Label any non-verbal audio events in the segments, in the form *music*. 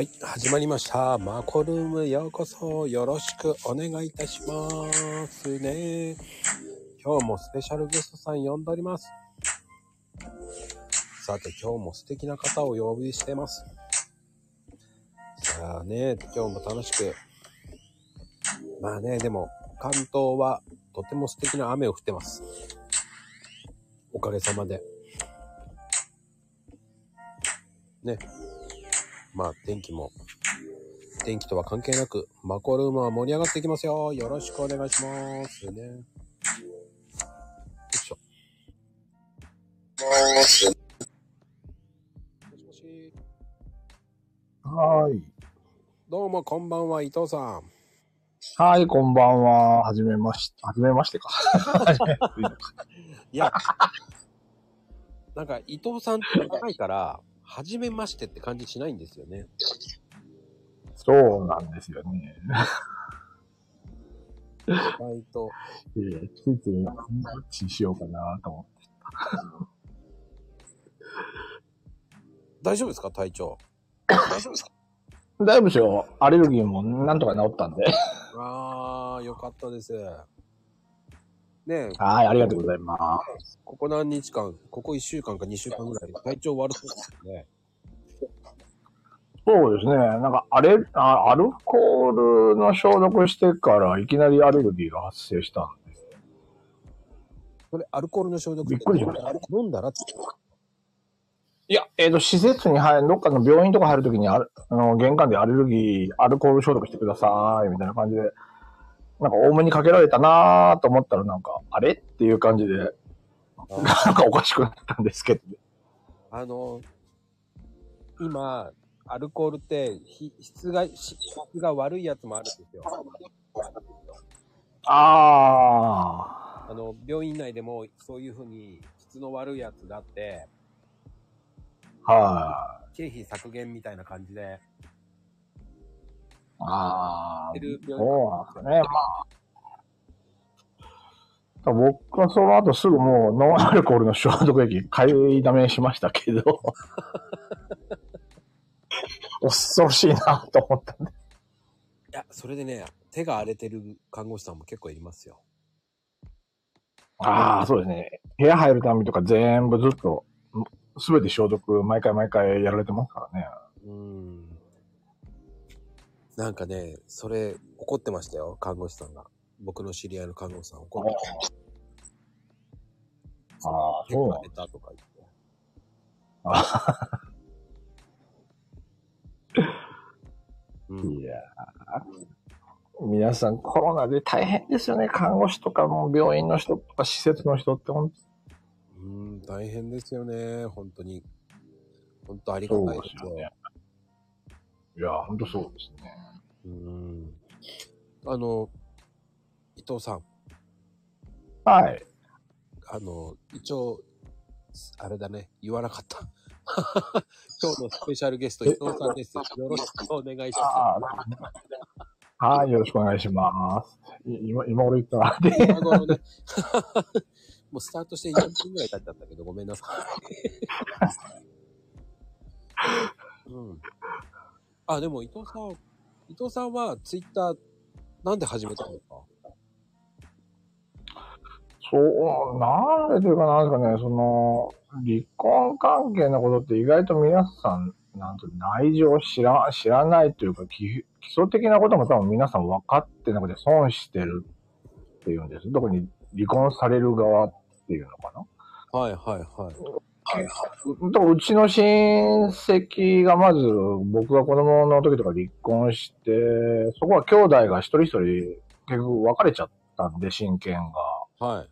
はい、始まりました。マコルームようこそよろしくお願いいたしますね。今日もスペシャルゲストさん呼んでおります。さて、今日も素敵な方をお呼びしてます。さあね、今日も楽しく。まあね、でも、関東はとても素敵な雨を降ってます。おかげさまで。ね。まあ、天気も、天気とは関係なく、マコルームは盛り上がっていきますよ。よろしくお願いします。ね。よいしょ。もしもし。はーい。どうもこんばんは、伊藤さん。はい、こんばんは。はじめまして、はじめましてか。*laughs* いや、なんか伊藤さんって長いから、はじめましてって感じしないんですよね。そうなんですよね。意外と。いやいやついつい、マッチしようかなと思って。大丈夫ですか体調？*laughs* 大丈夫ですかだいぶしょ、アレルギーもなんとか治ったんで。あー、よかったです。ねえ、はい、ありがとうございます。ここ何日間、ここ1週間か2週間ぐらい、体調悪そうですよね。そうですね。なんか、あれ、あアルコールの消毒してからいきなりアレルギーが発生したんで。それ、アルコールの消毒びっくりしました飲んだらっていや、えっ、と、施設に入る、どっかの病院とか入るときにある、あの、玄関でアレルギー、アルコール消毒してください、みたいな感じで、なんか多めにかけられたなーと思ったら、なんか、あれ？っていう感じで、なんかおかしくなったんですけど。あの、今、アルコールって、ひ質が、質が悪いやつもあるんですよ。ああの、病院内でもそういうふうに質の悪いやつがあって、ー、は経費削減みたいな感じで、い。あてるー、病院そうなんですね。まあ、僕はその後すぐもうノンアルコールの消毒液買いだめしましたけど、*laughs* 恐ろしいなと思ったんで。いや、それでね、手が荒れてる看護師さんも結構いますよ。ああ、そうですね。部屋入るたびとか全部ずっと、すべて消毒、毎回毎回やられてますからね。うん。なんかね、それ怒ってましたよ、看護師さんが。僕の知り合いの看護師さん怒ってああ、手そうなんとか言って。うん。いやー皆さんコロナで大変ですよね。看護師とかも病院の人とか施設の人って本うん、大変ですよね、本当に。本当ありが当たいですすよね。いやー、本当そうですね。うん。あの、伊藤さん、はい。あの、一応、あれだね、言わなかった。*laughs* 今日のスペシャルゲスト、伊藤さんです。よろしくお願いしまああ、はい、よろしくお願いします。い今、今俺言ったら、ね、*laughs* もうスタートして4分ぐらい経っちゃったけど、ごめんなさい。*laughs* うん。あ、でも伊藤さん、伊藤さんはツイッター、なんで始めたんですか？そう、なんでというかなんですかね、その、離婚関係のことって意外と皆さん、なんと内情を知ら、知らないというか、基基礎的なことも多分皆さん分かってなくて損してるっていうんです。特に離婚される側っていうのかな？はいはいはい。はいはい。とうちの親戚がまず、僕が子供の時とか離婚して、そこは兄弟が一人一人結局別れちゃったんで、親権が。はい。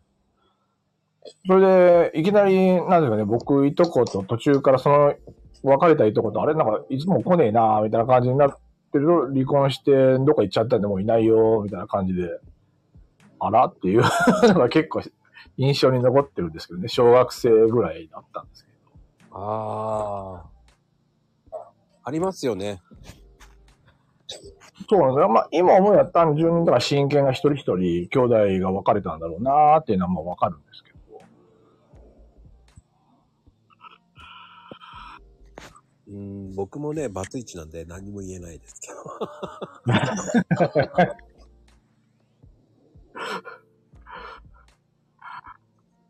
それで、いきなり、なんですかね、僕、いとこと途中からその、別れたいとこと、あれなんか、いつも来ねえなみたいな感じになってると、離婚して、どっか行っちゃったんでもういないよみたいな感じで、あら？っていう *laughs* のが結構印象に残ってるんですけどね、小学生ぐらいだったんですけど。ああ。ありますよね。そうなんですよ。まあ、今思いや単純に、だから親権が一人一人、兄弟が別れたんだろうなーっていうのはもうわかるんですけど。うん、僕もね、バツイチなんで何も言えないですけど。*laughs*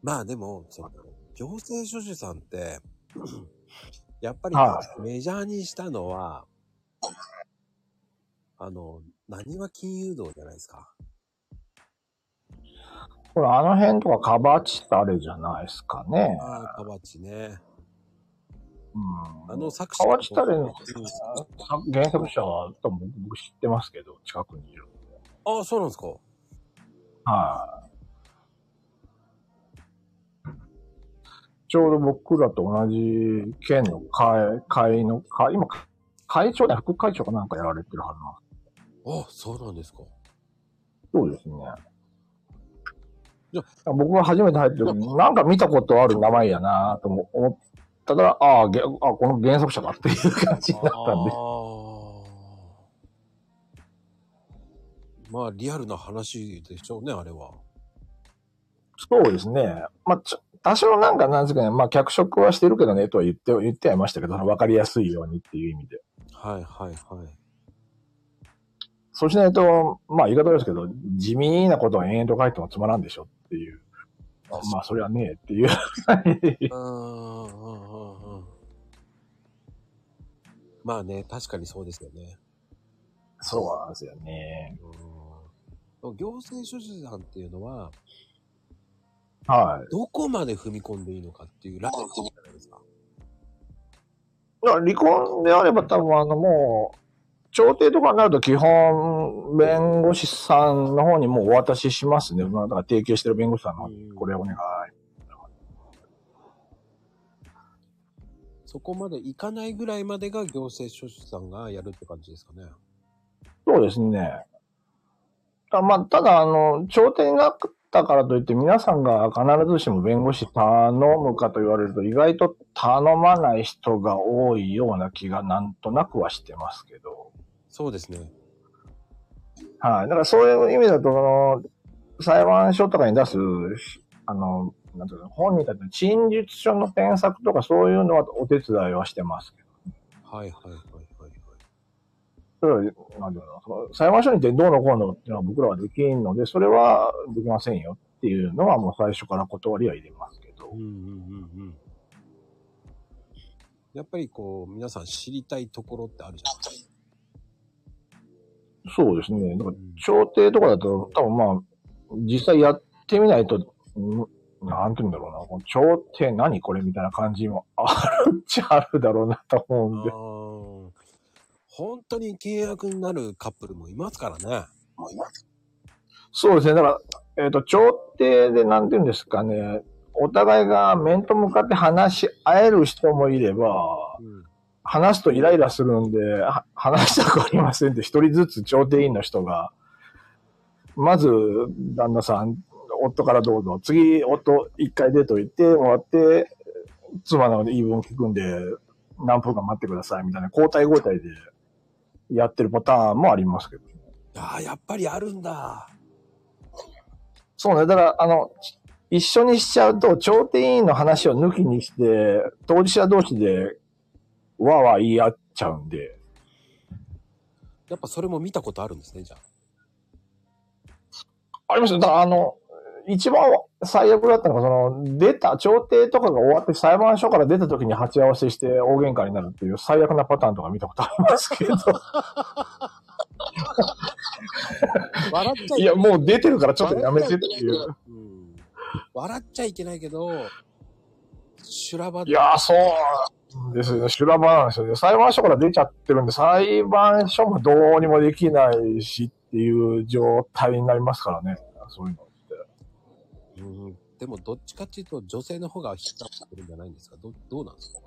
まあでも、その、行政書士さんって、*laughs* やっぱりはメジャーにしたのは、あの、何は金融道じゃないですか。ほら、あの辺とかカバチってあれじゃないですかね。ああ、カバチね。うん。あの作カバチタレのうん原作者は多分僕僕知ってますけど、近くにいる。ああ、そうなんですか。はい。ちょうど僕らと同じ県の会、会の、会、今、会長で副会長かなんかやられてるはずなんあそうなんですか。そうですね。じゃ僕が初めて入った時に、なんか見たことある名前やなと思思ったら、ああ、げあ、この原作者かっていう感じだったんで。まあ、リアルな話でしょうね、あれは。そうですね。まあ、ちょ多少なんかなんですかね、まあ、脚色はしてるけどね、とは言って、言ってはいましたけど、わかりやすいようにっていう意味で。はいはいはい。そうしないと、まあ言い方ですけど、地味なことを延々と書いてもつまらんでしょっていう。まあそれはねえっていう。うーん、うん、うん、うん。まあね、確かにそうですよね。そうなんですよね。うん。行政書士さんっていうのは、はい。どこまで踏み込んでいいのかっていうラインじゃないですか。だから離婚であれば多分あのもう、調停とかになると基本、弁護士さんの方にもうお渡ししますね。まあだから提携してる弁護士さんの方に、これお願い。そこまでいかないぐらいまでが行政書士さんがやるって感じですかね。そうですね。たまあ、ただ、あの、調停になったからといって、皆さんが必ずしも弁護士頼むかと言われると、意外と頼まない人が多いような気がなんとなくはしてますけど。そうですね。はい。だからそういう意味だと、その、裁判所とかに出す、あの、なんていうの、本人たちの陳述書の添削とかそういうのはお手伝いはしてますけど。はいはいはいなんていうの、その裁判所に行ってどうのこうのっていうのは僕らはできんので、それはできませんよっていうのはもう最初から断りは入れますけどうん。うんうんうん。やっぱりこう、皆さん知りたいところってあるじゃないですか。そうですね。だから、調停とかだと、多分まあ、実際やってみないと、んなんていうんだろうな、この調停何これみたいな感じもあるっちゃあるだろうなと思うんで。本当に契約になるカップルもいますからね。そうですね。だから、えっ、と、調停でなんていうんですかね、お互いが面と向かって話し合える人もいれば、うん。話すとイライラするんで、は *laughs* 話したくありませんって一人ずつ調停員の人が、まず、旦那さん、夫からどうぞ、次、夫一回出といてもらって、妻の言い分聞くんで、何分間待ってくださいみたいな交代交代でやってるパターンもありますけど。ああ、やっぱりあるんだ。そうね。だから、あの、一緒にしちゃうと、調停委員の話を抜きにして、当事者同士で、わーわー言い合っちゃうんで。やっぱそれも見たことあるんですね、じゃあ。ありますよ。だから、あの、一番最悪だったのが、その、出た、調停とかが終わって裁判所から出た時に鉢合わせして大喧嘩になるっていう最悪なパターンとか見たことありますけど。*laughs* 笑っちゃいや、もう出てるからちょっとやめてっていう。うん。笑っちゃいけないけど、修羅場いやー、そうですよね。修羅場なんですよね。裁判所から出ちゃってるんで、裁判所もどうにもできないしっていう状態になりますからね。そういうの。うん。でも、どっちかっていうと、女性の方が引っかかってるんじゃないんですか？どどうなんですか？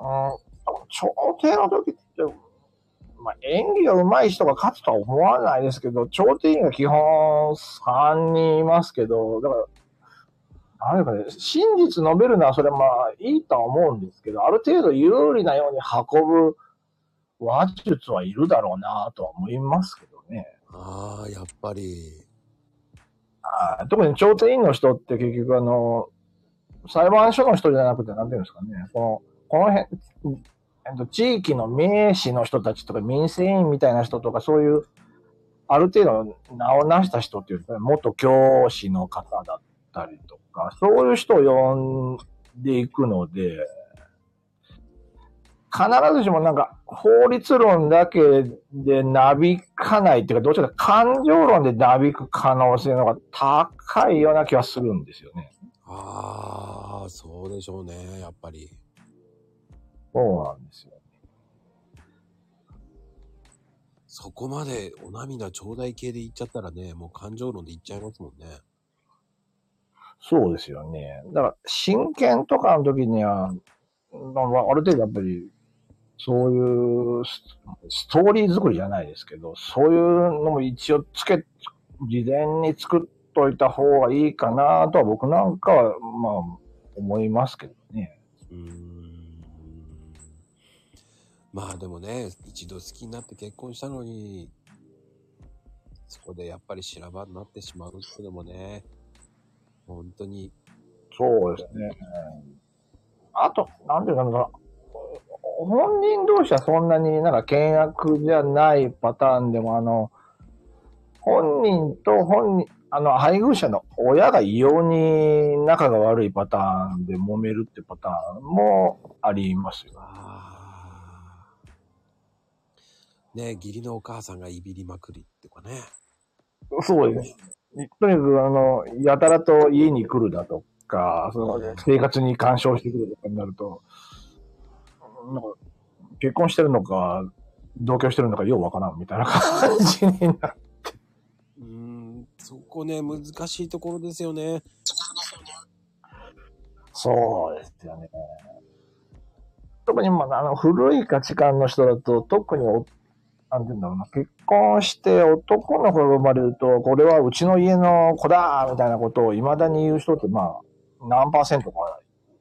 うん、調停の時って、まあ、演技が上手い人が勝つとは思わないですけど、調停員が基本3人いますけど、だから、なんかね、真実述べるのはそれはまあいいとは思うんですけど、ある程度有利なように運ぶ話術はいるだろうなとは思いますけどね。ああ、やっぱり。特に調停員の人って結局あの、裁判所の人じゃなくて、なんていうんですかね、このこの辺、えっと、地域の名士の人たちとか民生委員みたいな人とか、そういう、ある程度名を成した人っていうか、元教師の方だったりとか、そういう人を呼んでいくので、必ずしもなんか法律論だけでなびかないっていうか、どちらか感情論でなびく可能性の方が高いような気はするんですよね。ああ、そうでしょうね、やっぱり。そうなんですよ。そこまでお涙頂戴系で言っちゃったらね、もう感情論で言っちゃいますもんね。そうですよね。だから、真剣とかの時には、まあある程度やっぱり、そういうスストーリー作りじゃないですけど、そういうのも一応つけ、事前に作っといた方がいいかなとは僕なんかは、まあ、思いますけどね。うーん。まあでもね、一度好きになって結婚したのに、そこでやっぱり修羅場になってしまうっていうのもね、本当に、そうですね。あと、なんていうかな、本人同士はそんなになんか険悪じゃないパターンでも、あの、本人と本人、あの、配偶者の親が異様に仲が悪いパターンで揉めるってパターンもありますよ。ね義理のお母さんがいびりまくりってかね。そうですね。とにかく、あの、やたらと家に来るだとか、その生活に干渉してくるとかになると、なんか、結婚してるのか、同居してるのかようわからんみたいな感じになる。うーん、そこね、難しいところですよね。そうですよね。特に、まあ、あの、古い価値観の人だと、特にお、なんて言うんだろうな、結婚して男の子が生まれると、これはうちの家の子だみたいなことを未だに言う人って、まあ、何パーセントか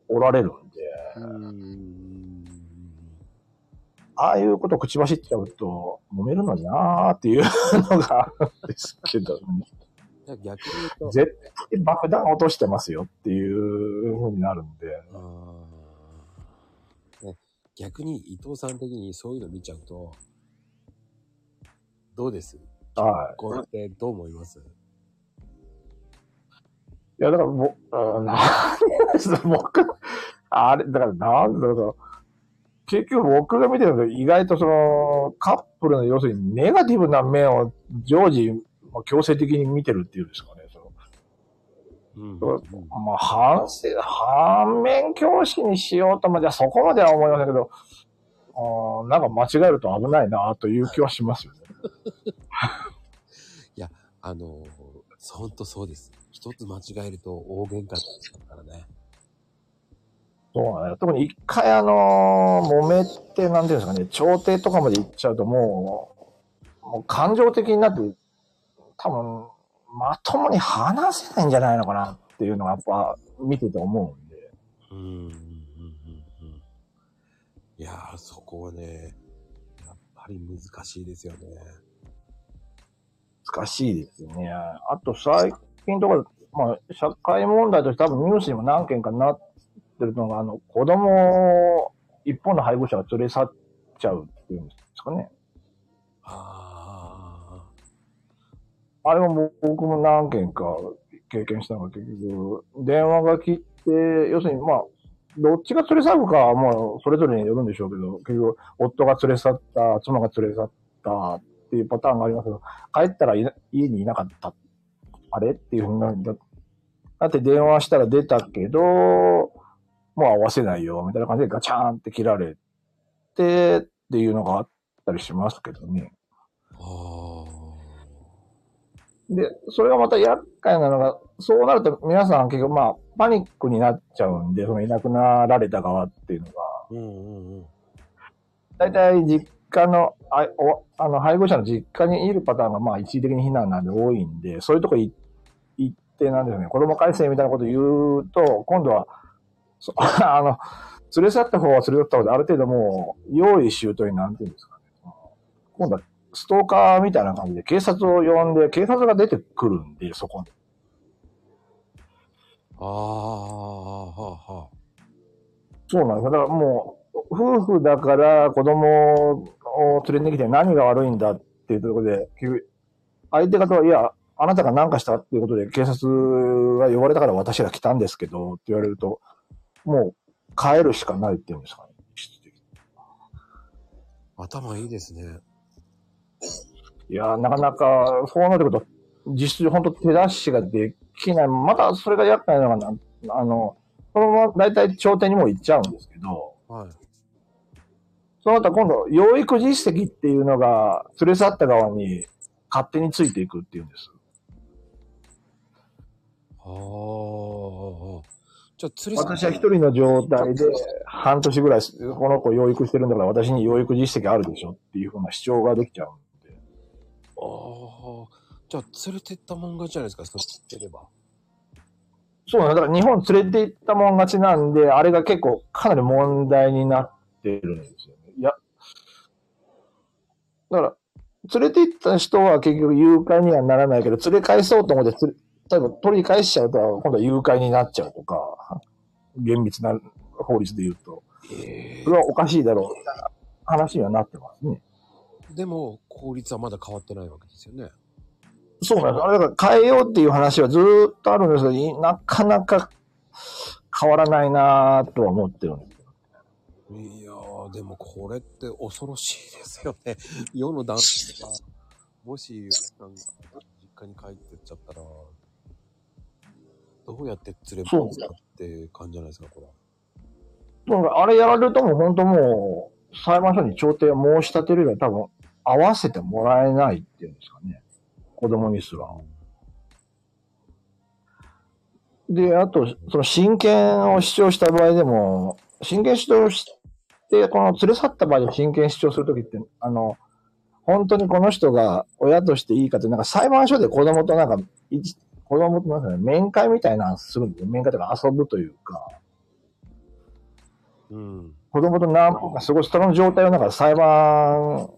おられるんで、うーん。ああいうことを口走っちゃうと、揉めるのになーっていうのがあるんですけど、ね、逆に言うと、絶対爆弾落としてますよっていう風になるんで、逆に伊藤さん的にそういうの見ちゃうと、どうです？はい。こうやってどう思います？いや、だからもう、*laughs* 僕、あれ、だからなんだろう。結局僕が見てるの意外とその、カップルの要するにネガティブな面を常時、まあ強制的に見てるっていうんですかね。そのうんそうまあ、反省、反面教師にしようとも、じゃあそこまでは思いませんけど、あーなんか間違えると危ないなという気はしますよね。*laughs* あの、ほんとそうです。一つ間違えると大喧嘩になっちゃうからね。そうだよ。特に一回あのー揉めて、なんていうんですかね、調停とかまで行っちゃうともう、もう感情的になって、多分、まともに話せないんじゃないのかなっていうのがやっぱ見てて思うんで。うん、うん、うん、うん。いやー、そこはね、やっぱり難しいですよね。難しいですよね。あと最近とか、まあ、社会問題として多分ニュースにも何件かなってるのが、あの、子供を一方の配偶者が連れ去っちゃうっていうんですかね。ああれも僕も何件か経験したのが結局、電話が来て、要するにまあ、どっちが連れ去るかはもうそれぞれによるんでしょうけど、結局、夫が連れ去った、妻が連れ去ったっていうパターンがありますけど、帰ったら家にいなかった。あれ？っていうふうになるんだ。だって電話したら出たけど、もう合わせないよ、みたいな感じでガチャーンって切られて、っていうのがあったりしますけどね。で、それがまた厄介なのが、そうなると皆さん結局まあ、パニックになっちゃうんで、そのいなくなられた側っていうのが。大体実家の、あおあの、配偶者の実家にいるパターンがまあ一時的に避難なんで多いんで、そういうとこい行ってなんですよね、子供改正みたいなこと言うと、今度は、そ *laughs* あの、連れ去った方は連れ去った方である程度もう、用意周到になんていうんですかね。今度はストーカーみたいな感じで警察を呼んで、警察が出てくるんで、そこに。ああ、はあ、はあ。そうなんですよ。だからも夫婦だから子供を連れてきて何が悪いんだっていうところで、相手方は、いや、あなたが何かしたっていうことで警察が呼ばれたから私ら来たんですけどって言われると、もう帰るしかないっていうんですかね。頭いいですね。いやー、なかなか、そうなってくると、実質本当手出しができない。またそれが厄介なのがな、あの、そのまま大体頂点にも行っちゃうんですけど、はい。その後今度、養育実績っていうのが、連れ去った側に勝手についていくっていうんです。ああ。じゃあ、釣り私は一人の状態で、半年ぐらい、この子養育してるんだから私に養育実績あるでしょっていうふうな主張ができちゃうんで。ああ。じゃあ、連れてったもん勝ちじゃないですか、そう知ってれば。そうなんだ。だから日本連れて行ったもん勝ちなんで、あれが結構かなり問題になってるんですよね。いや、だから、連れて行った人は結局誘拐にはならないけど、連れ返そうと思って例えば取り返しちゃうと、今度は誘拐になっちゃうとか、厳密な法律で言うと、えそれはおかしいだろう、みたいな話にはなってますね。でも、法律はまだ変わってないわけですよね。そうなんです。あれだから変えようっていう話はずーっとあるんですけどい、なかなか変わらないなぁとは思ってるんです。いやー、でもこれって恐ろしいですよね。世の男性が、もし、なんか、実家に帰ってっちゃったら、どうやって連れ戻すかって感じじゃないですか、これ。なんかあれやられるともう本当もう、裁判所に調停を申し立てる以外多分合わせてもらえないっていうんですかね。子供にすら。で、あと、その親権を主張した場合でも、親権主張して、この連れ去った場合で親権主張するときって、あの、本当にこの人が親としていいかって、なんか裁判所で子供となんか、一子供となんかね、面会みたいなのするんですよ。面会とか遊ぶというか。うん。子供と何分か過ごす、その状態をなんか裁判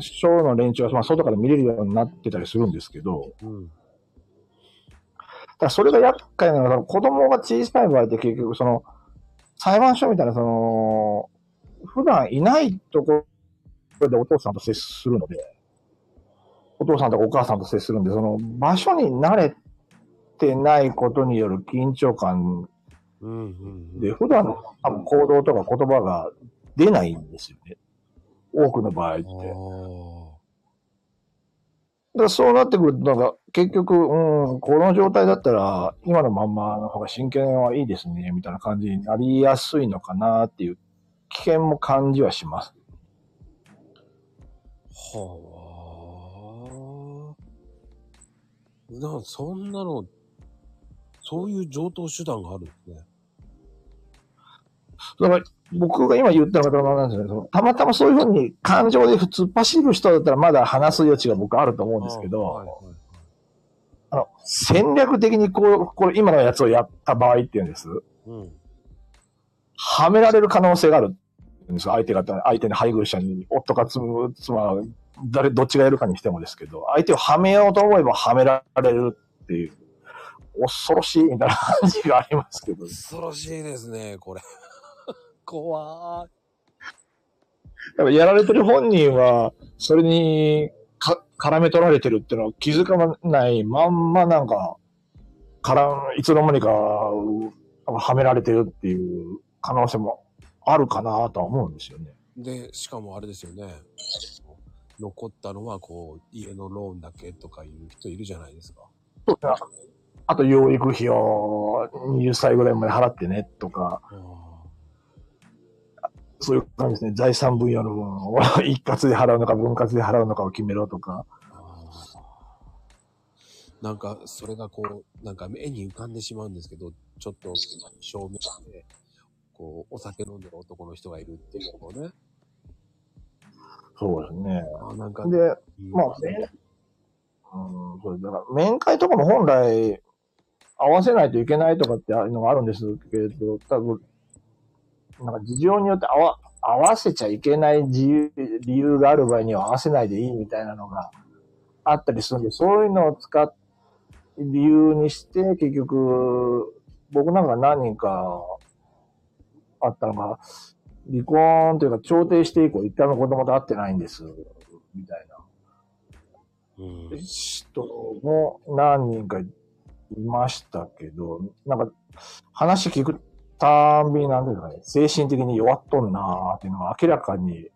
所の連中はまあ外から見れるようになってたりするんですけど、うん。だからそれが厄介なのが、子供が小さい場合って結局その、裁判所みたいなその、普段いないところでお父さんと接するので、お父さんとかお母さんと接するんで、その場所に慣れてないことによる緊張感。で、普段の多分行動とか言葉が出ないんですよね。多くの場合って。だかあらそうなってくると、なんか結局、うん、この状態だったら、今のまんまの方が真剣はいいですね、みたいな感じになりやすいのかなっていう危険も感じはします。あ。な、そんなの、そういう上等手段があるんですね。だから僕が今言ったのがなんですけど、たまたまそういうふうに感情で普通走る人だったらまだ話す余地が僕あると思うんですけど、はいはいはいあの、戦略的にこう、これ今のやつをやった場合っていうんです。うん。はめられる可能性があるんですよ。相手が、相手に配偶者に、夫か妻、妻、誰、どっちがやるかにしてもですけど、相手をはめようと思えばはめられるっていう、恐ろしいみたいな感じがありますけど。恐ろしいですね、これ。*laughs* 怖い。だからやられてる本人は、それにか絡め取られてるっていうのは気づかないまんまなんか、からいつの間にか、はめられてるっていう可能性もあるかなとは思うんですよね。で、しかもあれですよね。残ったのは、こう、家のローンだけとかいう人いるじゃないですか。あと養育費を20歳ぐらいまで払ってねとか、そういう感じですね。財産分与の分を一括で払うのか分割で払うのかを決めろとか。なんか、それがこう、なんか目に浮かんでしまうんですけど、ちょっと正面で、こう、お酒飲んでる男の人がいるっていうのをね。そうですね。あなんか、で、まあね、うん、そうだから面会とかも本来合わせないといけないとかっていうのがあるんですけれど、多分、なんか事情によって合わ合わせちゃいけない自由理由がある場合には合わせないでいいみたいなのがあったりするんで、そういうのを使っ理由にして、結局、僕なんか何人かあったのが、離婚というか調停して以降一回も子供と会ってないんです、みたいなうん。人も何人かいましたけど、なんか話聞くたんびになんていうかね、精神的に弱っとんなーっていうのが明らかに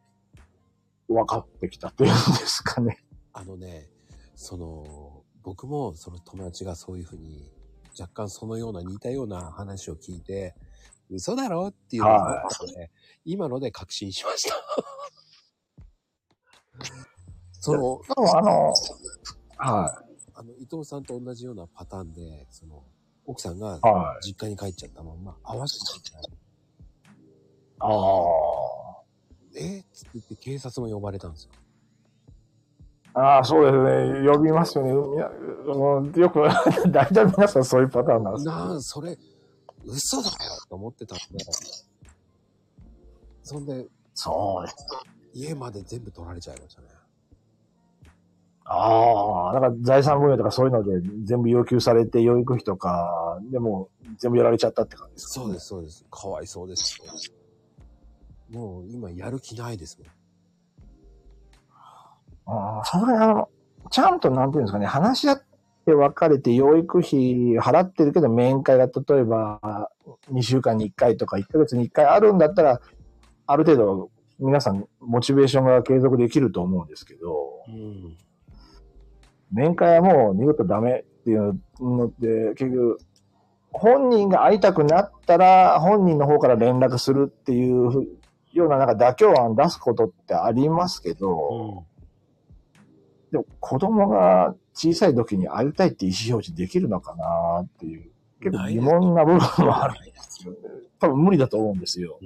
分かってきたっていうんですかね。あのね、その、僕もその友達がそういうふうに、若干そのような似たような話を聞いて、嘘だろっていうのがあって、今ので確信しました。*laughs* その、でもあの、はあの、伊藤さんと同じようなパターンで、その、奥さんが。実家に帰っちゃったまんま、会わせてない。ああ。え？っつって言って警察も呼ばれたんですよ。ああ、そうですね。呼びますよね。よく、*laughs* 大体皆さんそういうパターンなんですなあ、それ、嘘だよと思ってたんで、そんで、そうです。家まで全部取られちゃいましたね。ああ、なんか財産分与とかそういうので全部要求されて、養育費とか、でも全部やられちゃったって感じですか、そうです、そうです。かわいそうです。もう今やる気ないですもん。ああ、その辺あの、ちゃんとなんていうんですかね、話し合って別れて養育費払ってるけど面会が例えば2週間に1回とか1ヶ月に1回あるんだったら、ある程度皆さんモチベーションが継続できると思うんですけど、うん。面会はもう二度とダメっていうのって、結局、本人が会いたくなったら、本人の方から連絡するっていうようななんか妥協案出すことってありますけど、でも子供が小さい時に会いたいって意思表示できるのかなっていう、結構疑問な部分もあるんですよね。多分無理だと思うんですよ。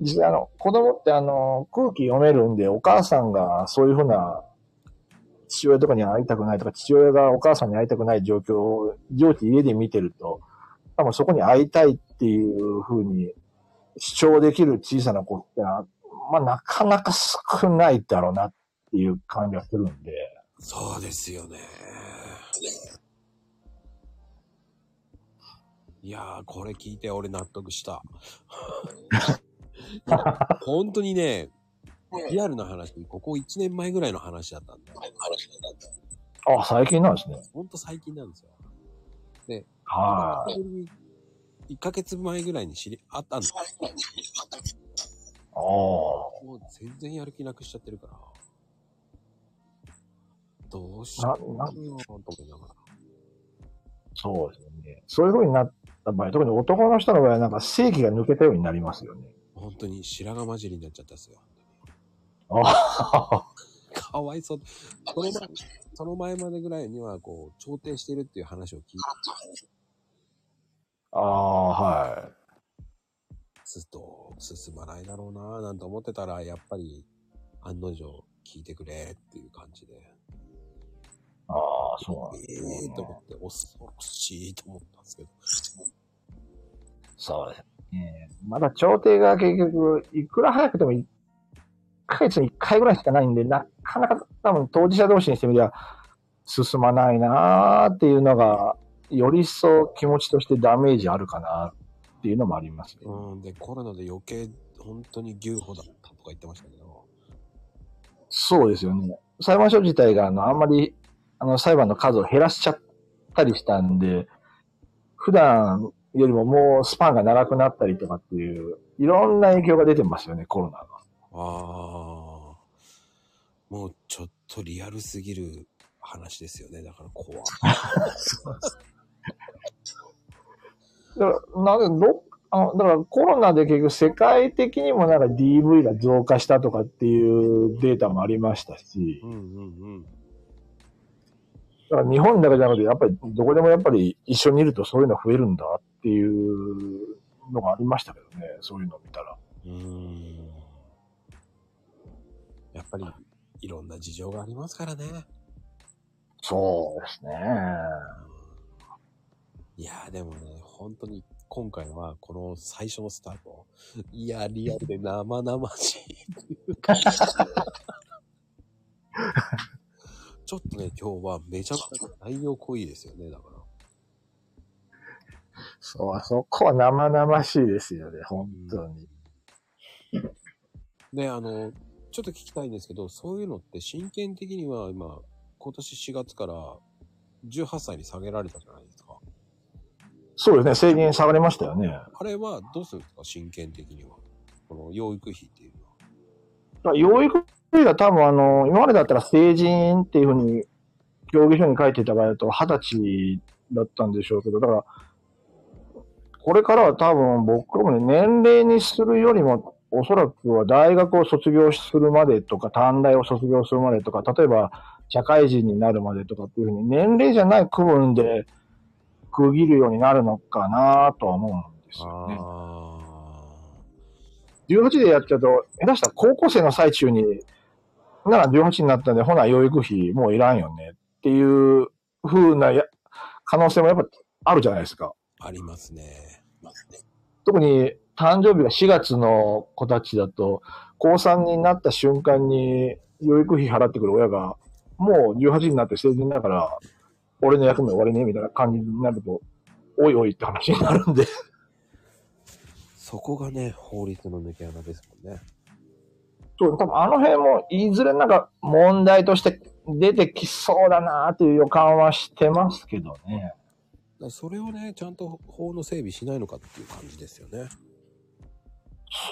実際あの、子供ってあの、空気読めるんで、お母さんがそういうふうな、父親とかに会いたくないとか、父親がお母さんに会いたくない状況を、常時家で見てると、多分そこに会いたいっていうふうに主張できる小さな子ってのは、まあなかなか少ないだろうなっていう感じがするんで。そうですよね。いやー、これ聞いて俺納得した。*laughs* 本当にね、リアルな話、ここ1年前ぐらいの話だったんだよ。あ、最近なんですね。ほんと最近なんですよ。はい。1ヶ月前ぐらいに知り、あったんですよ。ああ。もう全然やる気なくしちゃってるから。どうしような、な、かなと思いながら。そうですよね。そういう風になった場合、特に男の人の場合はなんか正義が抜けたようになりますよね。本当に白髪混じりになっちゃったんですよ。ああ。かわいそう。その前その前までぐらいには、こう、調停してるっていう話を聞いて、ああ、はい。ずっと進まないだろうなぁなんて思ってたら、やっぱり、案の定聞いてくれっていう感じで、ああ、そうなんですえねえーと思って、恐ろしいと思ったんですけど。そうですね。まだ調停が結局、いくら早くても1ヶ月に1回ぐらいしかないんで、なかなか多分当事者同士にしてみりゃ進まないなーっていうのが、より一層気持ちとしてダメージあるかなっていうのもありますね。うん、で、コロナで余計、本当に牛歩だったとか言ってましたけど、そうですよね。裁判所自体があの、あんまり、あの、裁判の数を減らしちゃったりしたんで、普段よりももうスパンが長くなったりとかっていう、いろんな影響が出てますよね、コロナが。ああ、もうちょっとリアルすぎる話ですよね。だから怖い。*laughs* だから、なんで、どあの、だからコロナで結局世界的にもなんか DV が増加したとかっていうデータもありましたしう、んうんうん。だから日本だけじゃなくて、やっぱりどこでもやっぱり一緒にいるとそういうの増えるんだっていうのがありましたけどね、そういうのを見たら。うーん。やっぱり、いろんな事情がありますからね。そうですね。いやーでもね、本当に今回はこの最初のスタート、いや、リアルで生々しいっていうか。ちょっとね、今日はめちゃくちゃ内容濃いですよね、だから。そう、あそこは生々しいですよね、本当に。で、あの、ちょっと聞きたいんですけど、そういうのって真剣的には今、今年4月から18歳に下げられたじゃないですか。そうですね、制限下がりましたよね。あれはどうするんですか真剣的には。この養育費っていうのは。養育費が多分あの、今までだったら成人っていうふうに、競技書に書いていた場合だと20歳だったんでしょうけど、だから、これからは多分僕もね、年齢にするよりも、おそらくは大学を卒業するまでとか、短大を卒業するまでとか、例えば社会人になるまでとかっていうふうに、年齢じゃない区分で区切るようになるのかなとは思うんですよね。あ18でやっちゃうと、下手したら高校生の最中に、なら18になったんで、ほな養育費もういらんよねっていう風なや可能性もやっぱあるじゃないですか。あ、ありますね。特に誕生日が4月の子たちだと、高3になった瞬間に養育費払ってくる親が、もう18になって成人だから、俺の役目終わりね、みたいな感じになると、おいおいって話になるんで。そこがね、法律の抜け穴ですもんね。そう、多分あの辺も、いずれなんか問題として出てきそうだなっていう予感はしてますけどね。だそれをね、ちゃんと法の整備しないのかっていう感じですよね。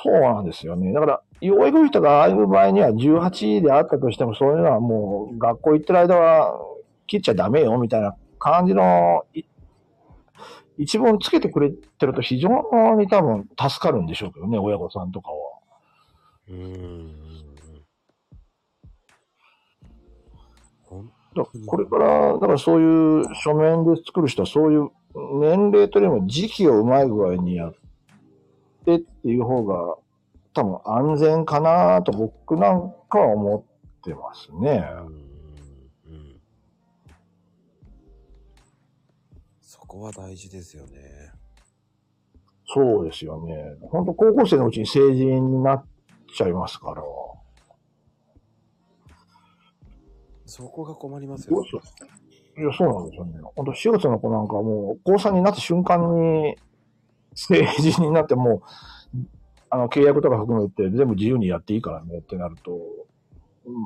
そうなんですよね。だから、養育費とかああいう場合には18であったとしても、そういうのはもう学校行ってる間は切っちゃダメよみたいな感じのい一文つけてくれてると非常に多分助かるんでしょうけどね、親御さんとかは。うーん。だこれから、だからそういう書面で作る人はそういう年齢というよりも時期をうまい具合にやってっていう方が多分安全かなと僕なんかは思ってますね。うんこは大事ですよね。そうですよね。本当高校生のうちに成人になっちゃいますから。そこが困りますよどう。しよう。いや、そうなんですよね。本当4月の子なんかはもう、高3になった瞬間に、成人になってもう、あの、契約とか含めて全部自由にやっていいからねってなると、うん。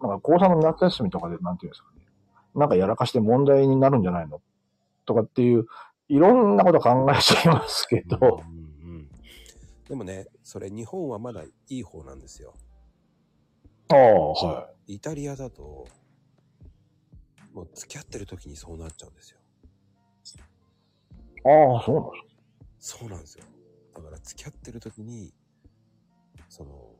なんか高3の夏休みとかで、なんていうんですかね。なんかやらかして問題になるんじゃないのとかっていう、いろんなこと考えちゃいますけど、うんうん、でもね、それ日本はまだいい方なんですよ。ああ、はい。イタリアだと、もう付き合ってる時にそうなっちゃうんですよ。ああ、そうなんですか。そうなんですよ。だから付き合ってる時に、その、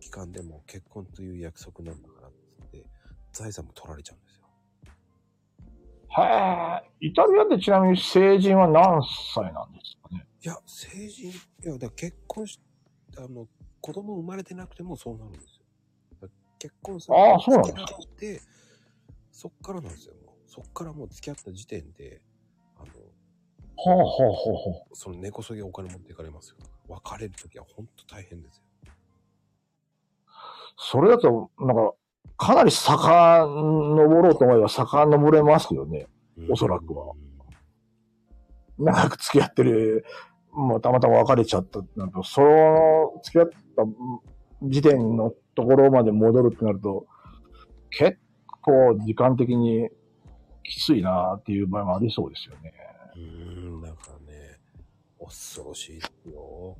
期間でも結婚という約束なんだからって言って、財産も取られちゃうんですよ。へえ、イタリアってちなみに成人は何歳なんですかね？いや、成人、いや、だから結婚し、あの、子供生まれてなくてもそうなるんですよ。結婚するああそうなんですか？付き合って、そっからなんですよ。そっからもう付き合った時点で、あの、はあはあはあはあ。その根こそぎお金持っていかれますよ。別れる時は本当大変ですよ。それだと、なんか、かなり遡ろうと思えば遡れますよね。おそらくはうん長く付き合ってる、もうたまたま別れちゃったなると、その付き合った時点のところまで戻るってなると、結構時間的にきついなっていう場合もありそうですよね。うーん、だからね、恐ろしいですよ。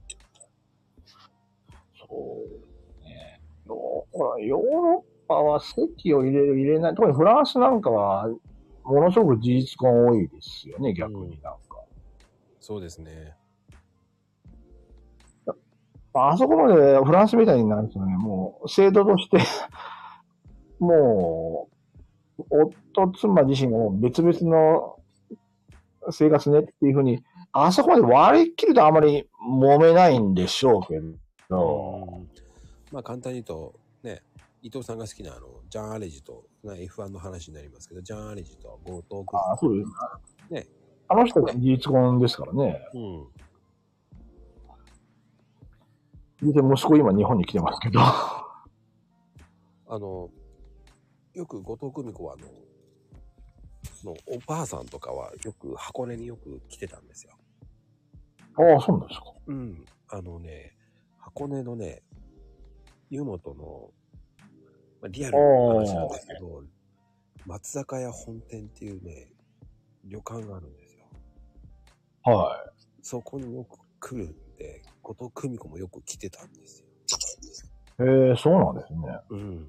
そうね。ヨーほらヨーロッパは席を入れる入れない。特にフランスなんかは、ものすごく事実婚多いですよね、逆になんか。そうですね。あそこまでフランスみたいになるんですよね。もう、制度として、*laughs* もう、夫、妻自身がもう別々の生活ねっていうふうに、あそこまで割り切るとあまり揉めないんでしょうけど、うんまあ簡単に言うと、ね、伊藤さんが好きなあの、ジャン・アレジと、まあ F1 の話になりますけど、ジャン・アレジと後藤君。ああそうですね。あの人が事実婚ですからね。うん。実際息子今日本に来てますけど。あの、よく後藤久美子はあの、のおばあさんとかはよく箱根によく来てたんですよ。ああ、そうなんですか。うん。あのね、箱根のね、湯本の、まあ、リアルな話なんですけど、松坂屋本店っていうね、旅館があるんですよ。はそこによく来るんで、後藤久美子もよく来てたんですよ。い。ええそうなんですね。うん。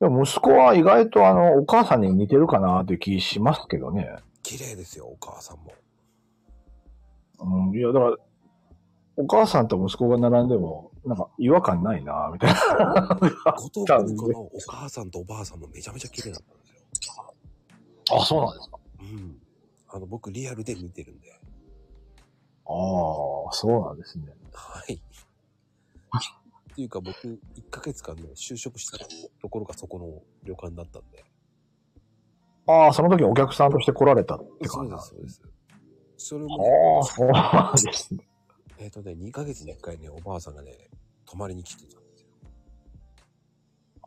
でも息子は意外とあの、お母さんに似てるかなっていう気しますけどね。綺麗ですよ、お母さんも。うん、いや、だから、お母さんと息子が並んでも、なんか違和感ないなみたいな。後藤久美子のお母さんとおばあさんもめちゃめちゃ綺麗だったんですよ。あ、そうなんですか。うん。あの、僕リアルで見てるんで。ああ、そうなんですね。はい。っていうか僕、1ヶ月間ね、就職したところがそこの旅館だったんで。ああ、その時お客さんとして来られたってそうで感じなんす、そうです。それもね、ああ、そうなんですね。えっ、とね、2ヶ月に1回ね、おばあさんがね、泊まりに来てたんですよ。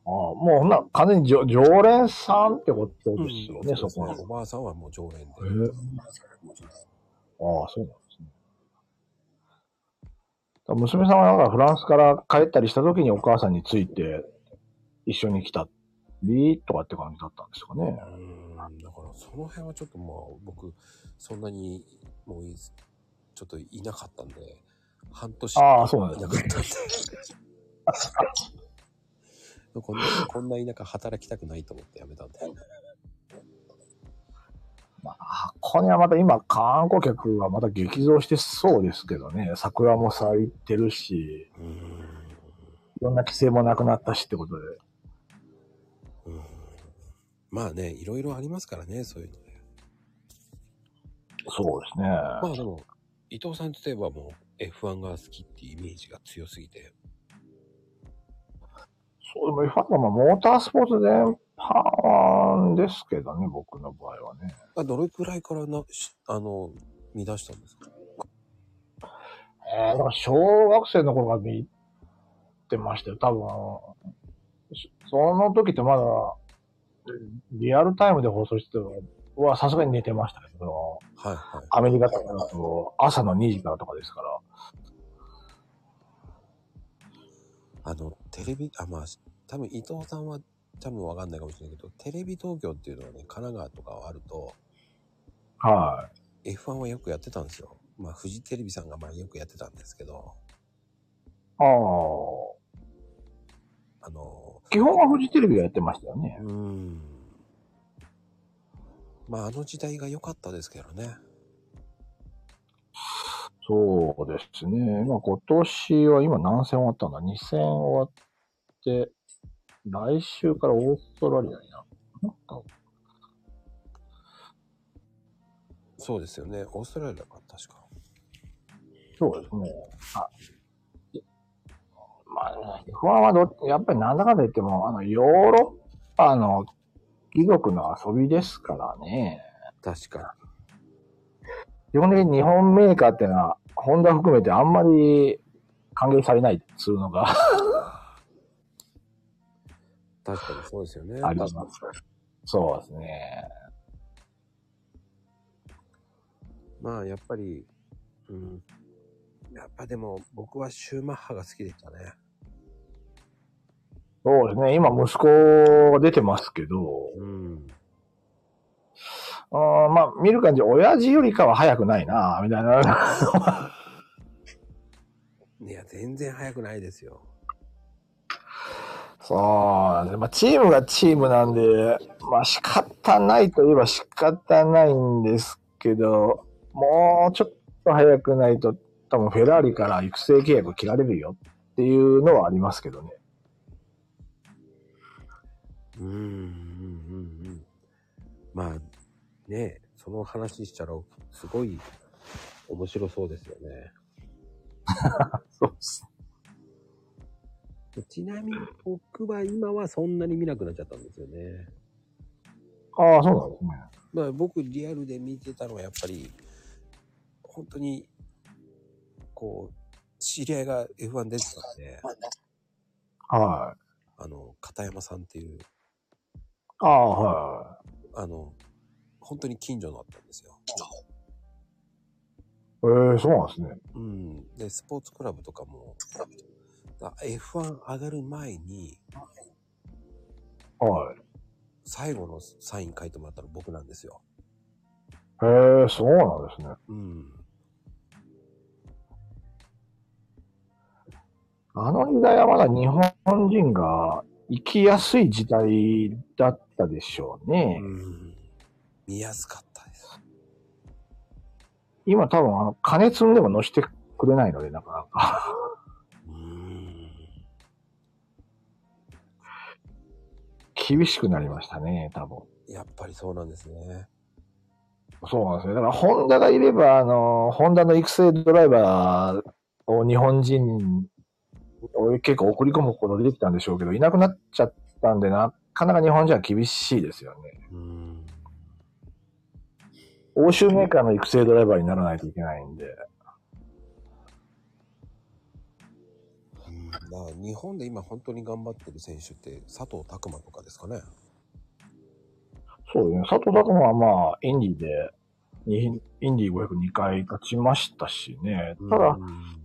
ああ、もうほんなら完全に常常連さんってことですよね、そこの。おばあさんはもう常連で。へえああ、そうなんですね。娘さんはなんかフランスから帰ったりした時にお母さんについて一緒に来たりとかって感じだったんですかね。うーん、だからその辺はちょっとまあ、僕、そんなにもういいちょっといなかったんで、半年ああそうなんいなかったんで。こんな、*laughs* こんな田舎働きたくないと思って辞めたんで。まあ、箱根はまた今観光客がまた激増してそうですけどね。桜も咲いてるし。いろんな規制もなくなったしってことで。うんまあね、いろいろありますからね、そういうのね。そうですね。まあでも、伊藤さんといえばもう F1 が好きっていうイメージが強すぎて。そう、でも F1 はまあモータースポーツ全般ですけどね、僕の場合はね。あどれくらいからな、しあの、見出したんですか？えー、小学生の頃から見てましたよ、多分。そその時ってまだ、リアルタイムで放送してたのは、さすがに寝てましたけど、はいはい。アメリカとかだと朝の2時からとかですから。あの、テレビ、あ、まあ、多分伊藤さんは多分わかんないかもしれないけど、テレビ東京っていうのはね、神奈川とかはあると、は F1 はよくやってたんですよ。まあ、フジテレビさんがまあよくやってたんですけど、い。ああ。あの、基本はフジテレビがやってましたよね。うーん。まあ、あの時代が良かったですけどね。そうですね。まあ今年は今何戦終わったんだ ?2 戦終わって、来週からオーストラリアになるのそうですよね。オーストラリアか、確か。そうですね。あまあ、ね、不安はど、やっぱりなんだかんだ言っても、あの、ヨーロッパの貴族の遊びですからね。確か基本的に日本メーカーってのは、ホンダ含めてあんまり歓迎されないっつうのがに。*laughs* 確かにそうですよね。あります。そうですね。まあ、やっぱり、うん。やっぱでも、僕はシューマッハが好きでしたね。そうですね。今息子が出てますけど、うん。あーまあ見る感じ、親父よりかは早くないな、みたいな。*laughs* いや、全然速くないですよ。そうなんです。まあチームがチームなんで、まあ仕方ないといえば仕方ないんですけど、もうちょっと早くないと多分フェラーリから育成契約切られるよっていうのはありますけどね。うん、うん、うん、うん。まあ、ねその話したら、すごい面白そうですよね。*laughs* そうです。ちなみに僕は今はそんなに見なくなっちゃったんですよね。ああ、そうなんですね。まあ僕リアルで見てたのはやっぱり、本当に、こう、知り合いが F1 出てたんで、はい。あの、片山さんっていう、ああ、はあの、本当に近所のあったんですよ。えー、そうなんですね。うん。で、スポーツクラブとかも、だ F1 上がる前に、はい。最後のサイン書いてもらったの僕なんですよ。へえー、そうなんですね。うん。あの時代はまだ日本人が生きやすい時代だったでしょうね。うん。見やすかったです。今多分あの、金積んでも乗してくれないので、なかなか。うん。厳しくなりましたね、多分。やっぱりそうなんですね。そうなんですね。だから、ホンダがいれば、あの、ホンダの育成ドライバーを日本人を結構送り込むことができたんでしょうけど、いなくなっちゃったんで、なかなか日本人は厳しいですよね。うん。欧州メーカーの育成ドライバーにならないといけないんで。うんだから日本で今本当に頑張ってる選手って佐藤拓磨とかですかね。そうですね。佐藤拓磨はまあ、インディで、にインディ502回勝ちましたしね。ただ、うん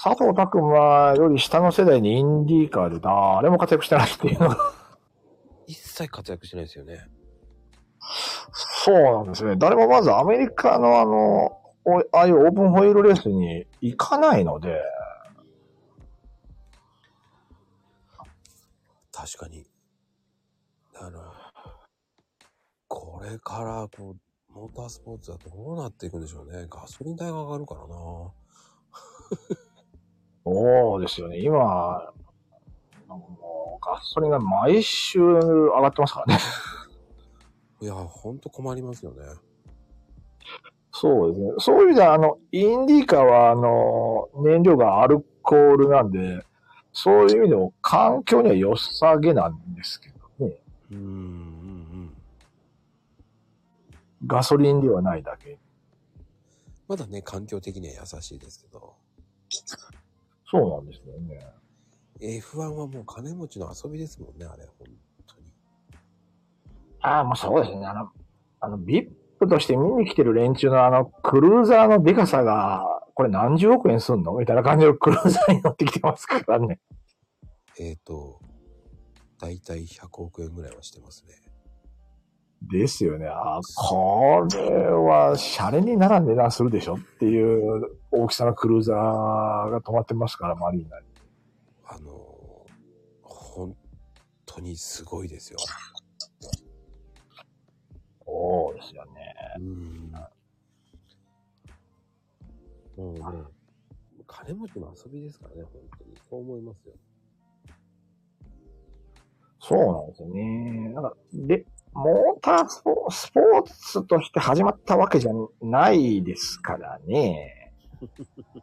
佐藤拓磨より下の世代にインディーカーで誰も活躍してないっていうのが。一切活躍しないですよね。そうなんですね。誰もまずアメリカのあの、おああいうオープンホイールレースに行かないので、確かに。あの、これからこう、モータースポーツはどうなっていくんでしょうね。ガソリン代が上がるからな。そうですよね。今、もうガソリンが毎週上がってますからね。*laughs* いや、ほんと困りますよね。そうですね。そういう意味では、あの、インディーカーは、あの、燃料がアルコールなんで、そういう意味でも環境には良さげなんですけどね。うん、うん、うん。ガソリンではないだけ。まだね、環境的には優しいですけど。そうなんですよね。F1 はもう金持ちの遊びですもんね、あれ、本当に。ああ、もうそうですね。あの、あの、VIP として見に来てる連中のあの、クルーザーのデカさが、これ何十億円すんの？みたいな感じのクルーザーに乗ってきてますからね。えっ、ー、と、だいたい100億円ぐらいはしてますね。ですよね。ああ、これは、シャレにならん値段するでしょっていう大きさのクルーザーが止まってますから、マリーナに。あの、本当にすごいですよ。そうですよね。うん。もうね、金持ちの遊びですからね、本当に。そう思いますよ。そうなんですよね。なんか、で、モータースポスポーツとして始まったわけじゃないですからね。*laughs*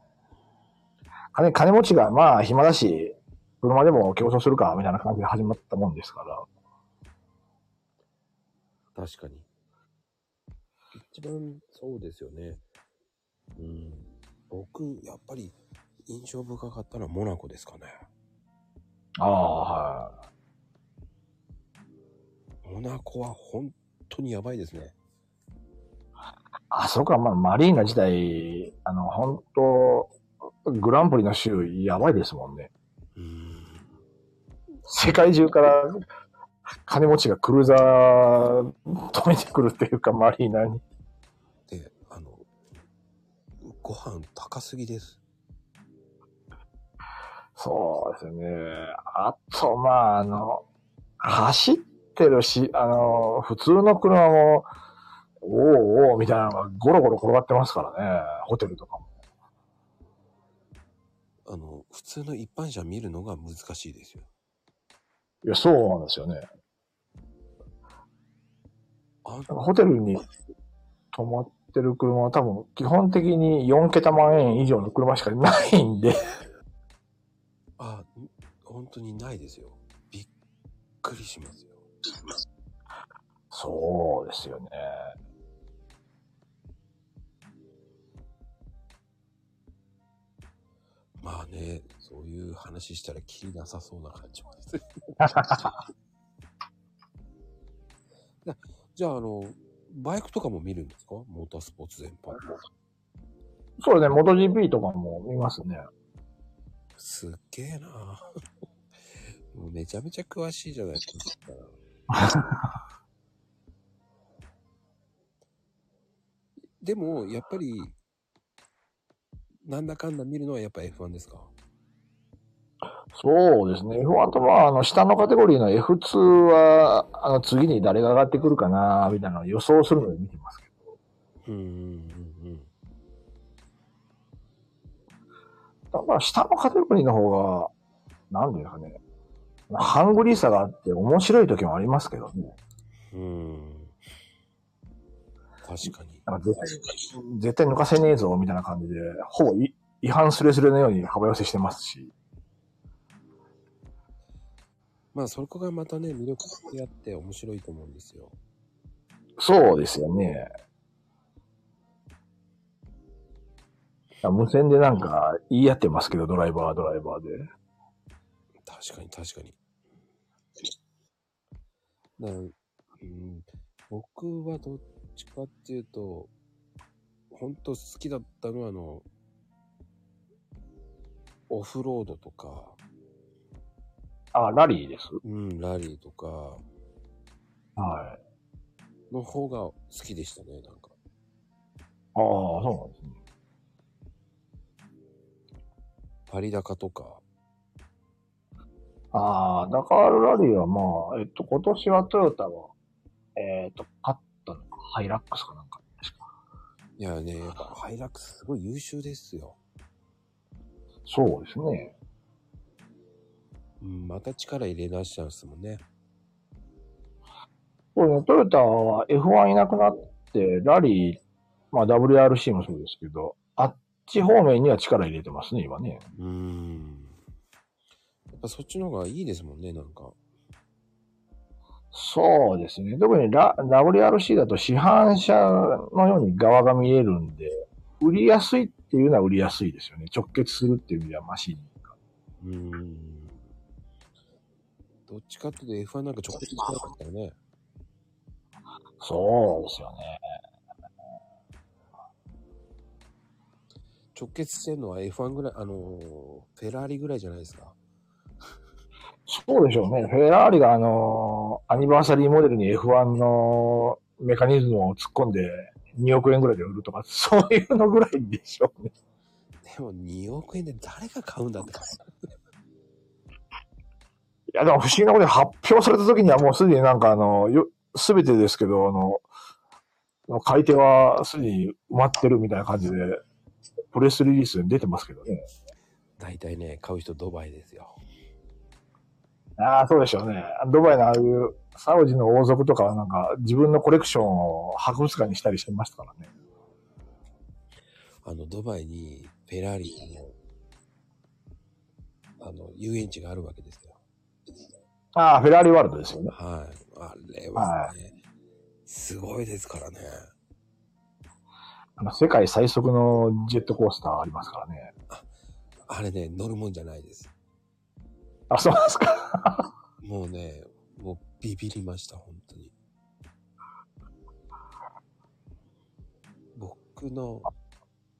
金金持ちがまあ暇だし、車でも競争するか、みたいな感じで始まったもんですから。確かに。一番そうですよね。うん。僕、やっぱり印象深かったのはモナコですかね。ああ、はい。モナコは本当にやばいですね。あそこはまあマリーナ自体、あの、本当グランプリの週やばいですもんね。うん。世界中から金持ちがクルーザー止めてくるっていうか、マリーナに。で、あの、ご飯高すぎです。そうですね。あと、まあ、あの、走ってるし、あの、普通の車も、おおおうみたいなのがゴロゴロ転がってますからね。ホテルとかも。あの、普通の一般車見るのが難しいですよ。いや、そうなんですよね。ホテルに泊まってる車は多分、基本的に4桁万円以上の車しかないんで。あ、ん本当にないですよ。びっくりしますよ。そうですよね。まあね、そういう話したらきりなさそうな感じもです。*laughs* じゃあ、あの、バイクとかも見るんですか？モータースポーツ全般。そうね、元 GP とかも見ますね。すっげえな *laughs* もうめちゃめちゃ詳しいじゃないですか。でも、やっぱり、なんだかんだ見るのはやっぱ F1 ですか？そうですね。F1 とまあ、あの、下のカテゴリーの F2 は、あの、次に誰が上がってくるかな、みたいなのを予想するので見てますけど。うんうんうんだから下のカテゴリーの方が、なんていうかね、ハングリーさがあって面白い時もありますけどね。うん。うん。確かに。なんか絶対、絶対抜かせねえぞ、みたいな感じで、ほぼい違反スレスレのように幅寄せしてますし。まあ、そこがまたね、魅力的であって面白いと思うんですよ。そうですよね。無線でなんか言い合ってますけど、ドライバーはドライバーで。確かに確かに。だからうん、僕はどっちかっていうと、本当好きだったのはあの、オフロードとか、あ、ラリーです？うん、ラリーとかはい。の方が好きでしたね、なんか。ああ、そうなんですね。パリ高とか。ああ、ダカールラリーはまあ、えっと、今年はトヨタは、えっと、勝ったのか、ハイラックスかなんか。確かいやね、やっぱハイラックスすごい優秀ですよ。そうですね。うん、また力入れ出したんですもんね。そうね、トヨタは F1 いなくなって、ラリー、まあ WRC もそうですけど、あっち方面には力入れてますね、今ね。うーん。ぱそっちの方がいいですもんね、なんか。そうですね。特にラ WRC だと市販車のように側が見えるんで、売りやすいっていうのは売りやすいですよね。直結するっていう意味ではマシンが。うーん。どっちかっていうと F1 なんか直接しなかったよね。そうですよね。直結してんのは F1 ぐらい、あのー、フェラーリぐらいじゃないですか。そうでしょうね。フェラーリがあのアニバーサリーモデルに F1 のメカニズムを突っ込んで2億円ぐらいで売るとか、そういうのぐらいでしょうね。でも2億円で誰が買うんだって。いや、でも不思議なことで発表された時にはもうすでになんかあの、よ、すべてですけど、あの、買い手はすでに埋まってるみたいな感じで、プレスリリースに出てますけどね。大体ね、買う人ドバイですよ。ああ、そうでしょうね。ドバイのああいうサウジの王族とかはなんか自分のコレクションを博物館にしたりしてましたからね。あの、ドバイにフェラーリの、あの、遊園地があるわけですよ。ああ、フェラーリワールドですよね。はい。あれはね、すごいですからね。あの世界最速のジェットコースターありますからね。あれね、乗るもんじゃないです。あ、そうなんですか。もうね、もうビビりました、本当に。僕の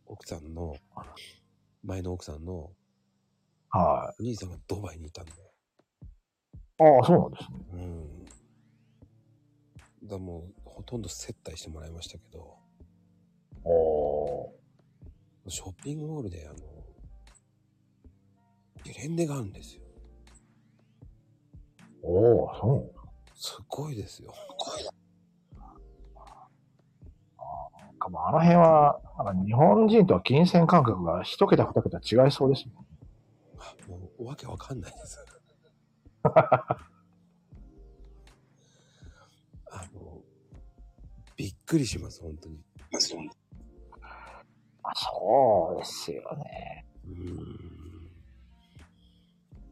奥さんの、前の奥さんのはお兄さんがドバイにいたんだよ。い。ああ、そうなんですね。うん。だもう、ほとんど接待してもらいましたけど、おー。ショッピングモールで、あの、ゲレンデがあるんですよ。おー、そう。すごいですよ。なんかもうあの辺は、なんか日本人とは金銭感覚が一桁二桁違いそうですもん。あもう、わけわかんないです。*laughs* あの、びっくりします、本当に。あそうですよね。うーん。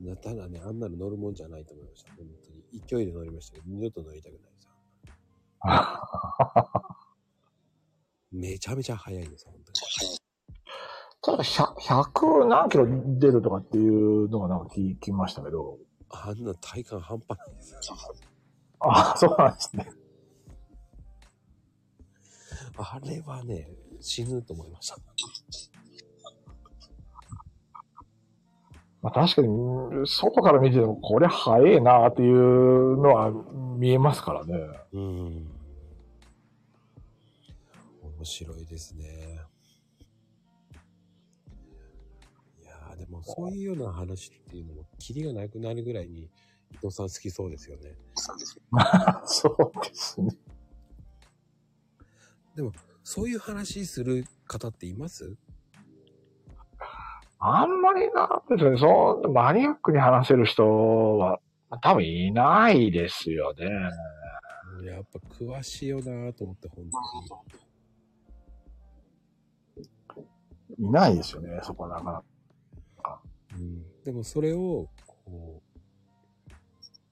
なただね、あんなの乗るもんじゃないと思いました。本当に。勢いで乗りましたけど、二度と乗りたくないです。*laughs* めちゃめちゃ速いです、本当に。ただ100、100何キロ出るとかっていうのがなんか聞きましたけど。あんな体感半端ないです。あそうなんですね。あれはね、死ぬと思いました。確かに、外から見てもこれ早いなっていうのは見えますからね。うん。面白いですね。いやーでもそういうような話っていうのも、キリがなくなるぐらいに、伊藤さん好きそうですよね。*laughs* そうですね。そういう話する方っています？あんまりなんですね、そう、マニアックに話せる人は多分いないですよね。やっぱ詳しいよなーと思って、本いないですよね、そこなかなか。当に。うん。でもそれを、こ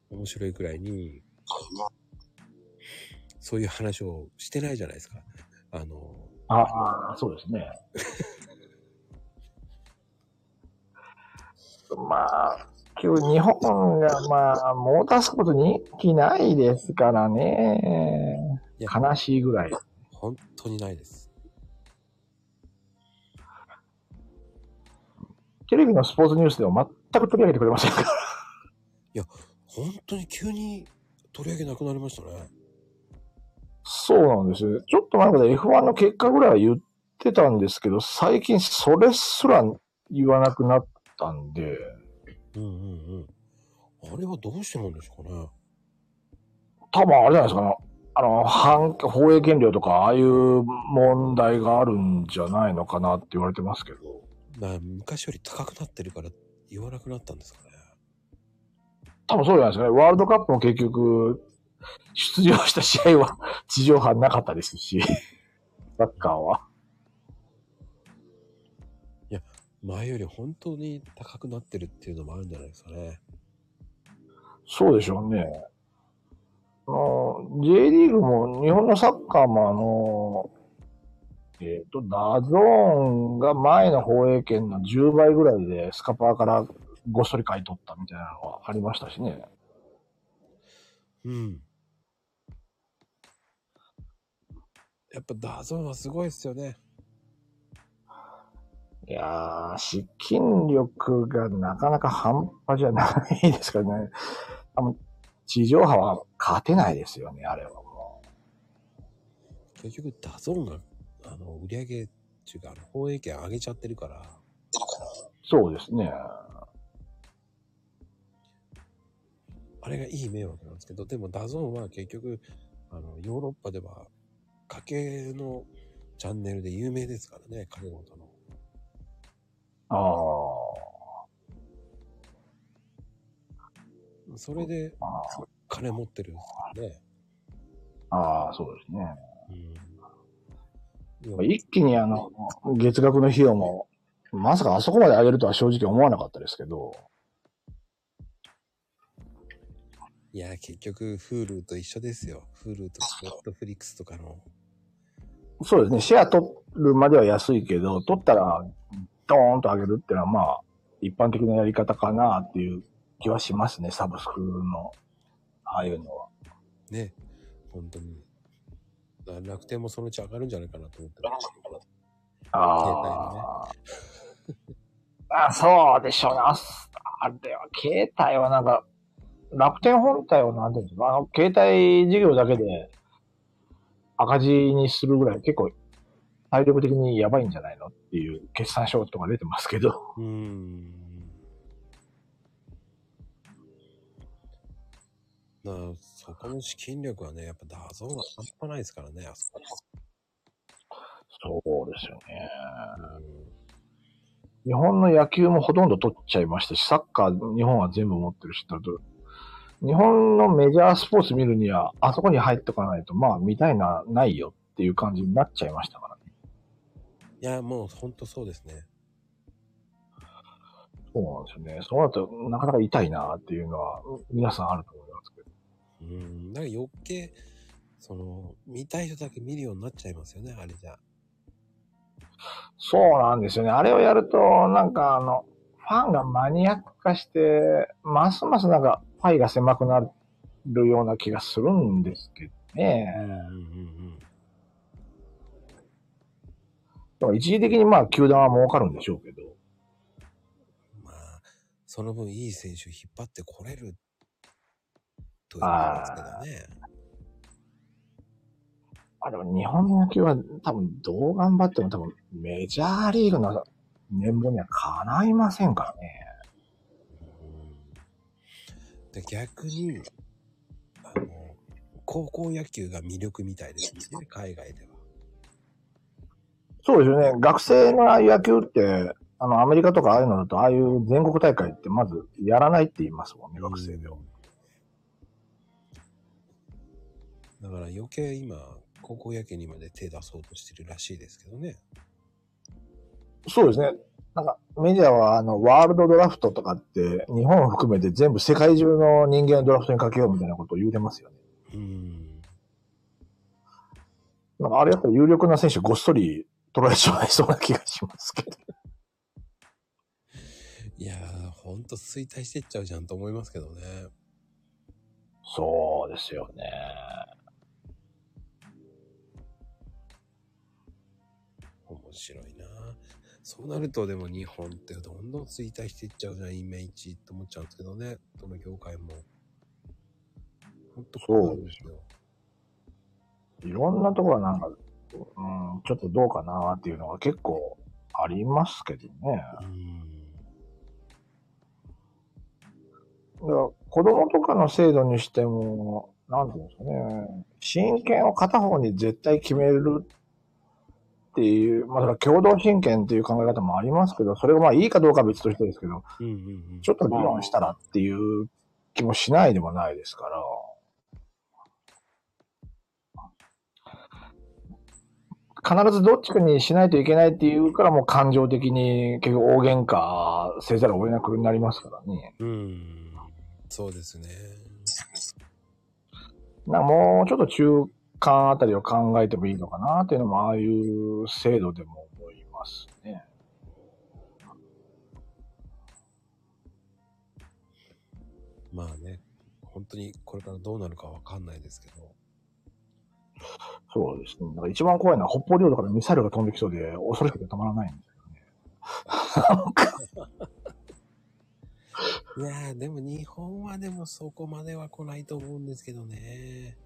う、面白いくらいに、そういう話をしてないじゃないですか。あの、ああ、そうですね。まあ、今日日本がまあ、モータースポーツ人気ないですからね。いや悲しいぐらい。本当にないです。テレビのスポーツニュースでは全く取り上げてくれませんから。本当に急に取り上げなくなりましたね。そうなんですよ。ちょっと前まで F1 の結果ぐらいは言ってたんですけど、最近それすら言わなくなったんで、うんうんうん。あれはどうしてなんですかね？多分あれじゃないですかね。あの、反、放映権料とか、ああいう問題があるんじゃないのかなって言われてますけど。まあ、昔より高くなってるから言わなくなったんですかね？多分そうじゃないですかね。ワールドカップも結局、出場した試合は地上波なかったですし、*laughs* サッカーは。前より本当に高くなってるっていうのもあるんじゃないですかね。そうでしょうね。あの、J リーグも、日本のサッカーもあの、えっ、と、 DAZN が前の放映権の10倍ぐらいでスカパーからごっそり買い取ったみたいなのはありましたしね。うん。やっぱ DAZNはすごいですよね。いやー、資金力がなかなか半端じゃないですからね。あの地上波は勝てないですよね、あれはも結局 DAZN が、あの、売り上げっていうか、放映権上げちゃってるから、う。そうですね。あれがいい迷惑なんですけど、でも DAZN は結局、あの、ヨーロッパでは、賭けのチャンネルで有名ですからね、賭け元の。ああ。それであ金持ってるんですからね。あああ、そうですね。うん。一気にあの、月額の費用も、まさかあそこまで上げるとは正直思わなかったですけど、いや、結局、Hulu と一緒ですよ。Hulu と Netflix とかの。そうですね、シェア取るまでは安いけど、取ったらドーンと上げるっていうのはまあ、一般的なやり方かなっていう気はしますね、サブスクの、ああいうのは。ね。本当に。楽天もそのうち上がるんじゃないかなと思ってるんですけど。あ *laughs* あ、あそうでしょうね。ああれは、携帯はなんか、楽天本体はなんていうんですか、あの、携帯事業だけで赤字にするぐらい結構体力的にやばいんじゃないのっていう決算書とか出てますけど。うーん。だからそこの資金力はね、やっぱ DAZN は半端ないですからね、あそこ。そうですよね。うん日本の野球もほとんど取っちゃいましたし、サッカー日本は全部持ってるし、日本のメジャースポーツ見るには、あそこに入っとかないと、まあ見たいな、ないよっていう感じになっちゃいましたからね。いや、もう本当そうですね。そうなんですよね。そうなると、なかなか痛いなっていうのは、皆さんあると思いますけど。うん。だから余計、その、見たい人だけ見るようになっちゃいますよね、あれじゃ。そうなんですよね。あれをやると、なんかあの、ファンがマニアック化して、ますますなんか、パイが狭くなるような気がするんですけどね。うんうんうんだから一時的にまあ、球団は儲かるんでしょうけど。うん。まあ、その分いい選手引っ張ってこれると言いますけどね。あ、でも日本の野球は多分どう頑張っても多分メジャーリーグの年俸にはかないませんからね。うんで逆にあの高校野球が魅力みたいですね海外では。そうですよね。学生の野球って、あの、アメリカとかああいうのだと、ああいう全国大会ってまずやらないって言いますもんね、学生では。だから余計今高校野球にまで手出そうとしてるらしいですけどね。そうですね。なんか、メジャーは、あの、ワールドドラフトとかって、日本を含めて全部世界中の人間のドラフトにかけようみたいなことを言うてますよね。うん。なんかあれやっぱり有力な選手ごっそり取られちまいそうな気がしますけど。いやー、ほんと衰退してっちゃうじゃんと思いますけどね。そうですよね。面白いなそうなるとでも日本ってどんどん衰退していっちゃうじゃん、イメージって思っちゃうんですけどね。どの業界も。ほんとこうですよ。いろんなところはなんか、うん、ちょっとどうかなっていうのが結構ありますけどね。うん。だから子供とかの制度にしても、なんていうんですかね、親権を片方に絶対決めるっていう、まあ、だから共同親権っていう考え方もありますけど、それがまあいいかどうかは別としてですけど、うんうんうん。ちょっと議論したらっていう気もしないでもないですから、必ずどっちかにしないといけないっていうからもう感情的に結局大喧嘩せざるを得なくなりますからね。うん。そうですね。なもうちょっと中間あたりを考えてもいいのかなっていうのも、ああいう制度でも思いますね。まあね、本当にこれからどうなるかわかんないですけど。そうですね。だから一番怖いのは北方領土からミサイルが飛んできそうで、恐ろしくてたまらないんですよね。*laughs* いやー、でも日本はでもそこまでは来ないと思うんですけどね。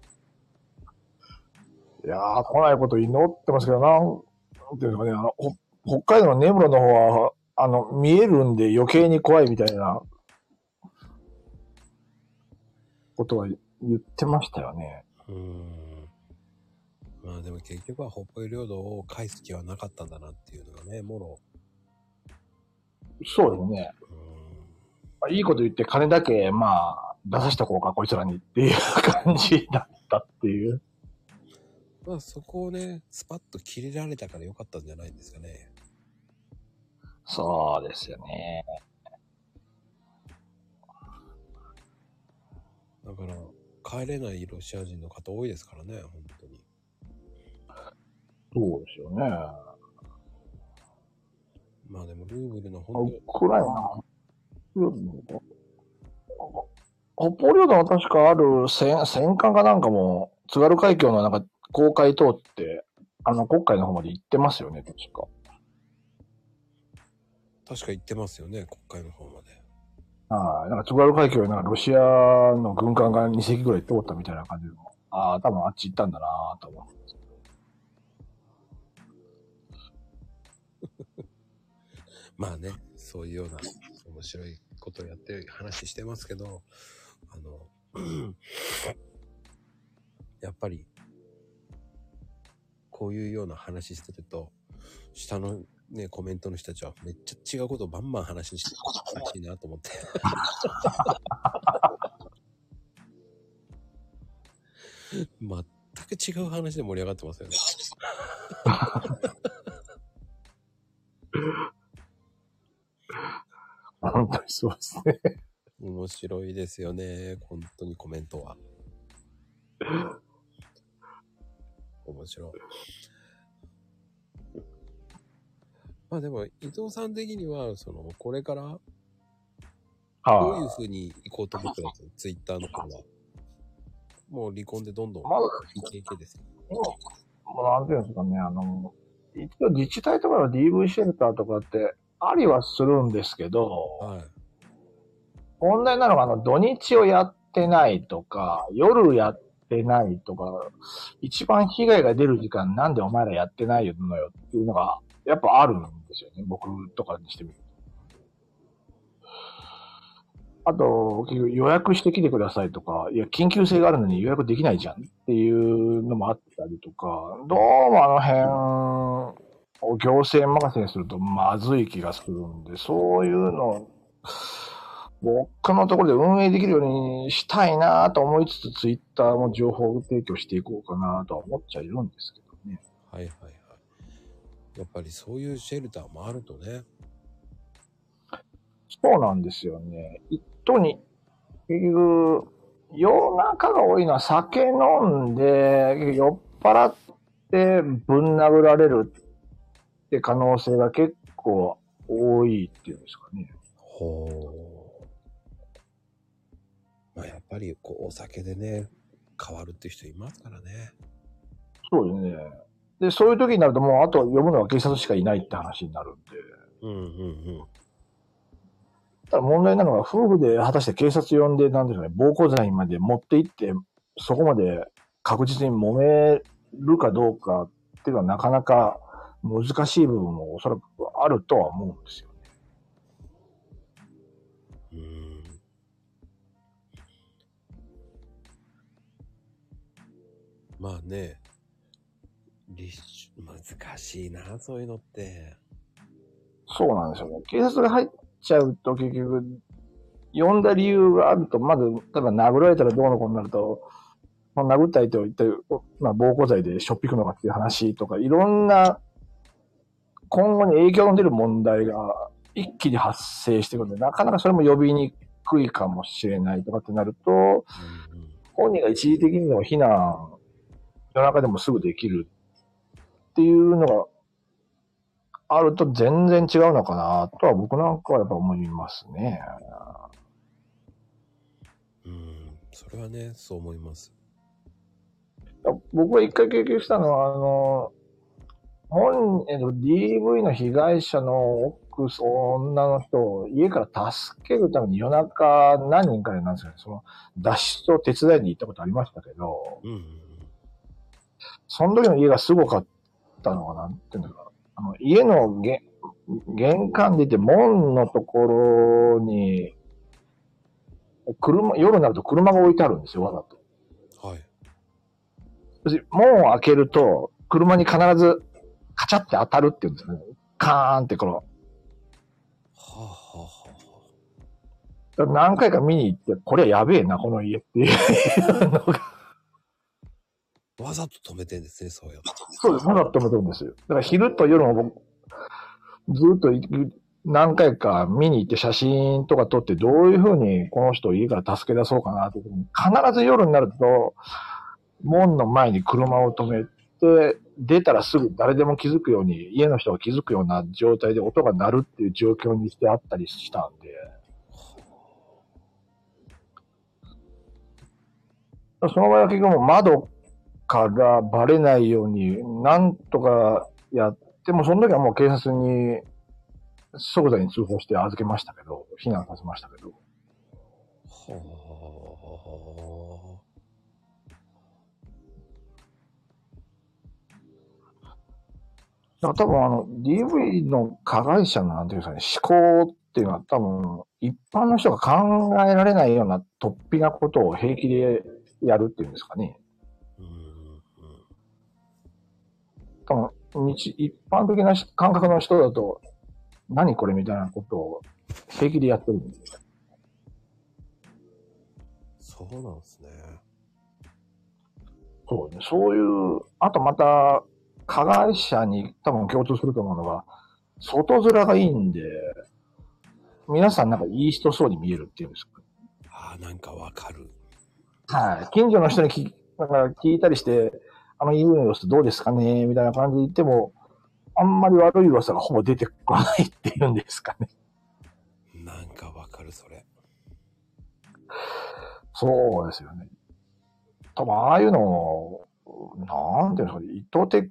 いやー、来ないこと祈ってますけど、なん、なんていうのかね、あの、ほ北海道の根室の方は、あの、見えるんで余計に怖いみたいな、ことは言ってましたよね。うーん。まあでも結局は北方領土を返す気はなかったんだなっていうのがね、もろ。そうですね。うーん。まあいいこと言って金だけ、まあ、出さしとこうか、こいつらにっていう感じだったっていう。まあそこをね、スパッと切れられたからよかったんじゃないんですかね。そうですよね。だから、帰れないロシア人の方多いですからね、本。そうですよね。まあでもルーブルの本ウクライナ、北方領土の確かある戦戦艦かなんかも、津軽海峡のなんか公海通って、あの国海の方まで行ってますよね、確か。当、確か行ってますよね、国会の方まで。はい。なんか津軽海峡になんかロシアの軍艦が2隻ぐらい通ったみたいな感じでも。ああ、多分あっち行ったんだなぁと思う。まあね、そういうような面白いことをやってる話してますけど、あの、*clears throat* やっぱり、こういうような話してると、下のね、コメントの人たちはめっちゃ違うことをバンバン話してるらしいなと思って。*laughs* 全く違う話で盛り上がってますよね。*laughs* 本当にそうですね。面白いですよね。本当にコメントは。面白い。まあでも、伊藤さん的には、その、これから、どういうは風に行こうと思ってます？ツイッターの方は。もう離婚でどんどんイケイケですよ。もうなんていうんですかね、あの、一応自治体とかの DV シェルターとかって、ありはするんですけど、はい。問題なのが、あの、土日をやってないとか、夜やってないとか、一番被害が出る時間なんでお前らやってないのよっていうのが、やっぱあるんですよね。僕とかにしてみると。あと、予約してきてくださいとか、いや、緊急性があるのに予約できないじゃんっていうのもあったりとか、どうもあの辺、を行政任せにするとまずい気がするんで、そういうの、僕のところで運営できるようにしたいなと思いつつ、ツイッターも情報提供していこうかなとは思っちゃいるんですけどね。はいはいはい。やっぱりそういうシェルターもあるとね。そうなんですよね。一途に、結局、夜中が多いのは酒飲んで、酔っ払ってぶん殴られるって可能性が結構多いっていうんですかね。ほう。まあやっぱりこうお酒でね、変わるっていう人いますからね。そうですね。で、そういう時になるともうあと読むのは警察しかいないって話になるんで。うんうんうん。ただ問題なのは夫婦で果たして警察呼んで、なんていうかね、暴行罪まで持って行って、そこまで確実に揉めるかどうかっていうのはなかなか難しい部分もおそらくあるとは思うんですよね。うん。まあね、立、難しいな、そういうのって。そうなんですよ。警察が入っちゃうと結局、呼んだ理由があると、まず、例えば殴られたらどうのこうになると、殴った相手を一体、まあ、暴行罪でしょっぴくのかっていう話とか、いろんな、今後に影響の出る問題が一気に発生してくるので、なかなかそれも呼びにくいかもしれないとかってなると、うんうん。本人が一時的にでも避難、夜中でもすぐできるっていうのがあると全然違うのかなとは僕なんかはやっぱ思いますね。うん。それはね、そう思います。僕が一回経験したのは、あの、本、えっと、DV の被害者の奥女の人を家から助けるために夜中何人かでなんですかね、その脱出を手伝いに行ったことありましたけど、うんうんその時の家がすごかったのかなっていうんだかあの、家のげ玄関出て門のところに、車、夜になると車が置いてあるんですよ、わざと。うん。はい。門を開けると、車に必ずカチャって当たるっていうんですね。カーンってこの、はあ、はあはあは何回か見に行って、これはやべえな、この家っていうのが。あ、わざと止めてんですね、そうやって。そうです。まだ止めてるんですよ。だから昼と夜も僕、ずっと何回か見に行って写真とか撮って、どういうふうにこの人を家から助け出そうかなと。必ず夜になると、門の前に車を止めて、出たらすぐ誰でも気づくように、家の人が気づくような状態で音が鳴るっていう状況にしてあったりしたんで、その場合は結局窓からバレないように、なんとかやっても、その時はもう警察に即座に通報して預けましたけど、避難させましたけど。はだから多分あの、DV の加害者のなんていうんですかね、思考っていうのは多分、一般の人が考えられないような突飛なことを平気でやるっていうんですかね。あ。うんうん。多分、日、一般的な感覚の人だと、何これみたいなことを平気でやってるんですよ。そうなんですね。そうね。そういう、あとまた、加害者に多分共通すると思うのが、外面がいいんで、皆さんなんかいい人そうに見えるっていうんですか。ああ、なんかわかる。はい。近所の人に聞なんか聞いたりして、あの家の様子どうですかねみたいな感じで言っても、あんまり悪い噂がほぼ出てこないっていうんですかね。なんかわかる、それ。そうですよね。多分ああいうのを、なんていうんですかね、意図的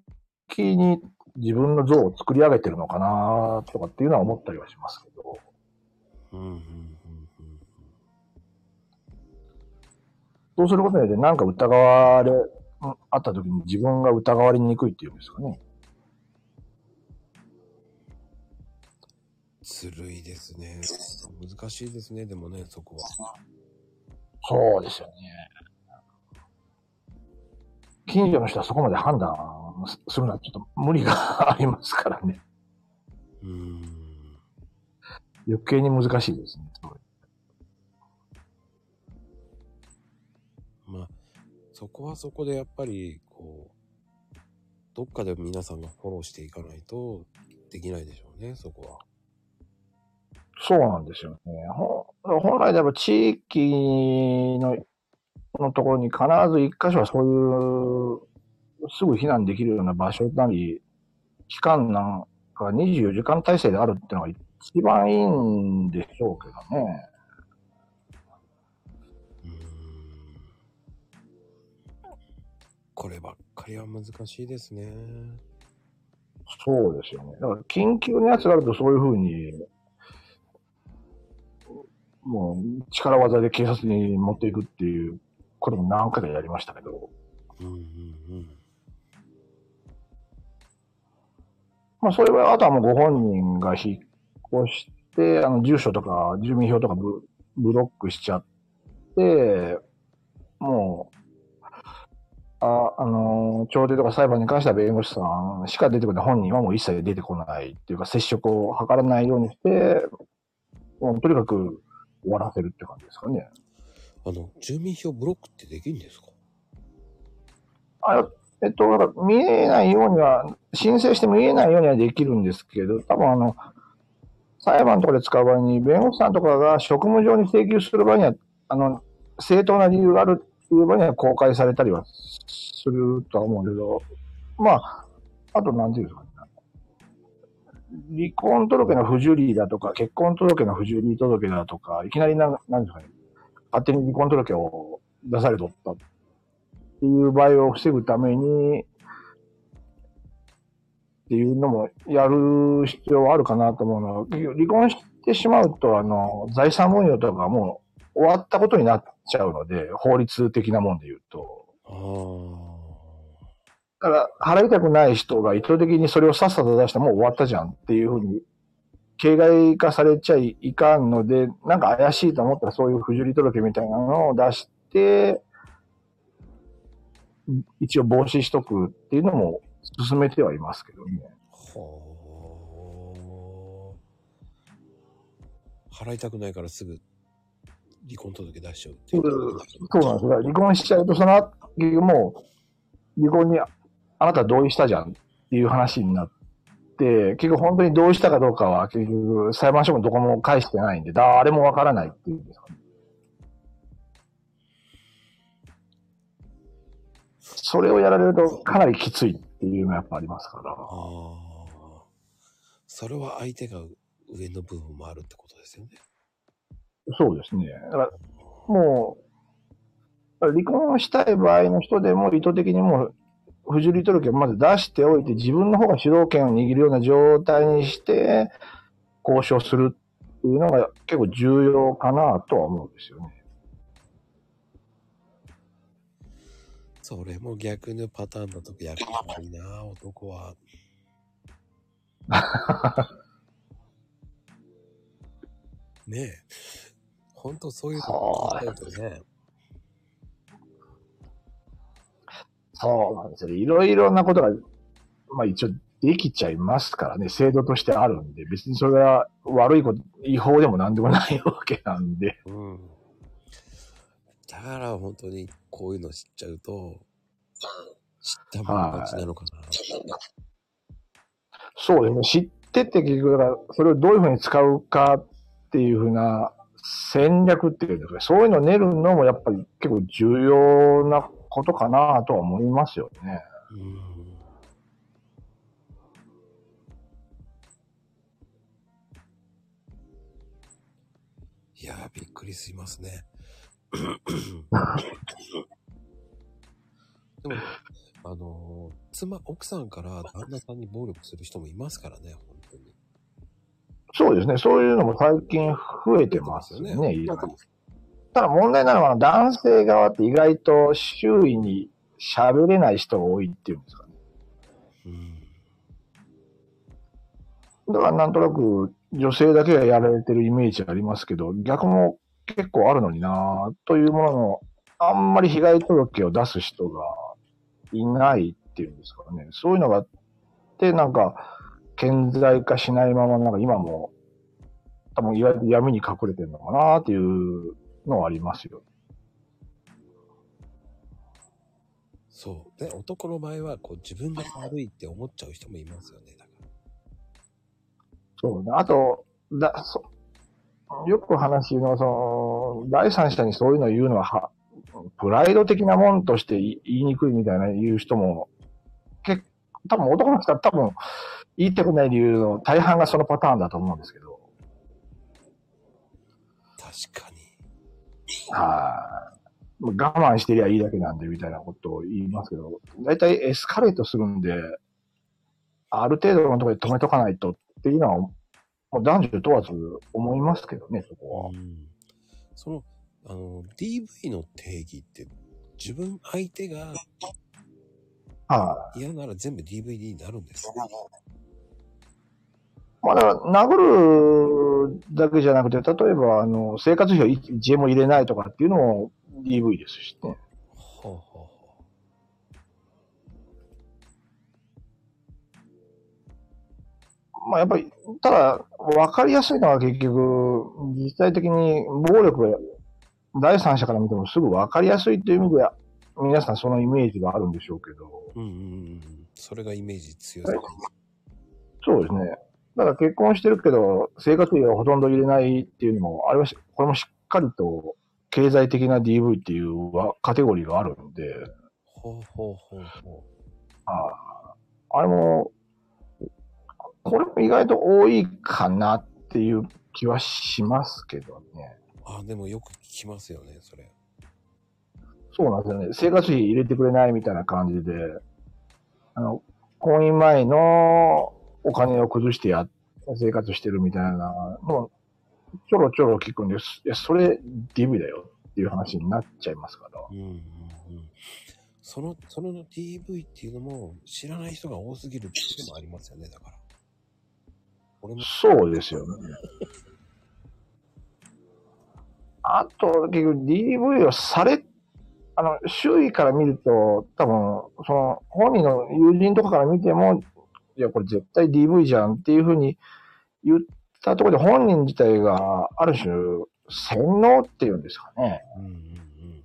に自分の像を作り上げてるのかなとかっていうのは思ったりはしますけど。うんうんうんうん。そうすることによって何か疑われ、うんあった時に自分が疑われにくいっていうんですかね。ずるいですね。難しいですね、でもね、そこは。そうですよね。近所の人はそこまで判断するのはちょっと無理がありますからね。うーん。余計に難しいですね。まあ、そこはそこでやっぱり、こう、どっかで皆さんがフォローしていかないとできないでしょうね、そこは。そうなんですよね。ほ本来では地域ののところに必ず一箇所はそういう、すぐ避難できるような場所なり、期間なんか24時間体制であるっていうのが一番いいんでしょうけどね。うーん。こればっかりは難しいですね。そうですよね。だから緊急のやつがあるとそういうふうに、もう力技で警察に持っていくっていうことも何回かやりましたけど、うんうんうん。まあそれはあとはもうご本人が引っ越して、あの住所とか住民票とかブブロックしちゃって、もう、あ、あの、調停とか裁判に関しては弁護士さんしか出てこない。本人はもう一切出てこないっていうか、接触を図らないようにして、もうとにかく終わらせるって感じですかね。あの、住民票ブロックってできるんですか？あえっと、だから見えないようには、申請して見えないようにはできるんですけど、多分あの、裁判とかで使う場合に、弁護士さんとかが職務上に請求する場合には、あの、正当な理由があるっていう場合には公開されたりはするとは思うけど、まあ、あとなんていうんですかね。離婚届の不受理だとか、結婚届の不受理届だとか、いきなりな、なんですかね、勝手に離婚届を出されとったっていう場合を防ぐために、っていうのもやる必要はあるかなと思うのは、離婚してしまうと、あの、財産分与とかもう終わったことになっちゃうので、法律的なもんで言うと。だから、払いたくない人が意図的にそれをさっさと出してもう終わったじゃんっていうふうに、形骸化されちゃいかんので、なんか怪しいと思ったらそういう不受理届みたいなのを出して、一応防止しとくっていうのも進めてはいますけどね。はあ。払いたくないからすぐ離婚届出しちゃうっていう。そうなんですよ。離婚しちゃうと、そのもう、離婚にあなた同意したじゃんっていう話になって、結局本当に同意したかどうかは、結局裁判所もどこも返してないんで、誰もわからないっていうんですかね。それをやられるとかなりきついっていうのはやっぱありますから。ああ。それは相手が上の部分もあるってことですよね。そうですね。だから、もう、離婚したい場合の人でも意図的にもう、不受理届をまず出しておいて、自分の方が主導権を握るような状態にして、交渉するっていうのが結構重要かなとは思うんですよね。それも逆のパターンだと逆にいいな、男は。*laughs* ねえ。ほんとそういうとこ考えるとね。そうなんですよ。いろいろなことが、まあ一応できちゃいますからね、制度としてあるんで、別にそれが悪いこと、違法でもなんでもないわけなんで。うん。だから本当にこういうの知っちゃうと、知ったもん勝ちなのかな。そうですね。知ってって結局、だからそれをどういうふうに使うかっていうふうな戦略っていうんですかね。そういうのを練るのもやっぱり結構重要なことかなとは思いますよね。うん。いやー、びっくりしますね。*laughs* でも、あのー妻、奥さんから旦那さんに暴力する人もいますからね、本当に。そうですね。そういうのも最近増えてますよね。増えていろいろただ問題なのは男性側って意外と周囲に喋れない人が多いっていうんですかね。うん。だからなんとなく女性だけがやられてるイメージありますけど、逆も結構あるのになというものの、あんまり被害届を出す人がいないっていうんですかね。そういうのがあって、なんか、顕在化しないまま、なんか今も、多分いわゆる闇に隠れてるのかなっていうのはありますよ。そう。で、男の場合は、こう、自分が悪いって思っちゃう人もいますよね。だから。そうね。あと、だ、そ、よく話の、その、第三者にそういうのを言うのは、は、プライド的なもんとして言い言いにくいみたいな言う人も、結多分男の人は多分言いたくない理由の大半がそのパターンだと思うんですけど、確かに。はい。もう我慢してりゃいいだけなんでみたいなことを言いますけど、大体エスカレートするんで、ある程度のところで止めとかないとっていうのは、もう男女問わず思いますけどね、そこは。うん。その、あの、DV の定義って、自分相手がは嫌なら全部 DVD になるんですか？い。まあだから、殴るだけじゃなくて、例えば、あの、生活費を1円も入れないとかっていうのも DV ですしね。ほうほうほまあやっぱり、ただ、わかりやすいのは結局、実際的に暴力が、第三者から見てもすぐわかりやすいっていう意味では、皆さんそのイメージがあるんでしょうけど、う。うんうんうん。それがイメージ強そう。そうですね。だから結婚してるけど、生活費をほとんど入れないっていうのも、あれはし、これもしっかりと、経済的な DV っていうわカテゴリーがあるんで、ほうほうほうほああれも、これも意外と多いかなっていう気はしますけどね。う。あ、でもよく聞きますよね、それ。そうなんですよね。生活費入れてくれないみたいな感じで、あの、婚姻前のお金を崩してや、生活してるみたいなのをちょろちょろ聞くんです。いや、それ DV だよっていう話になっちゃいますから。うんうんうん。その、その DV っていうのも知らない人が多すぎるっていうのもありますよね、だから。俺も、そうですよね。あと、結局 DV をされ、あの、周囲から見ると、多分、その、本人の友人とかから見ても、いや、これ絶対 DV じゃんっていうふうに言ったところで本人自体が、ある種、洗脳っていうんですかね。うんうんうん。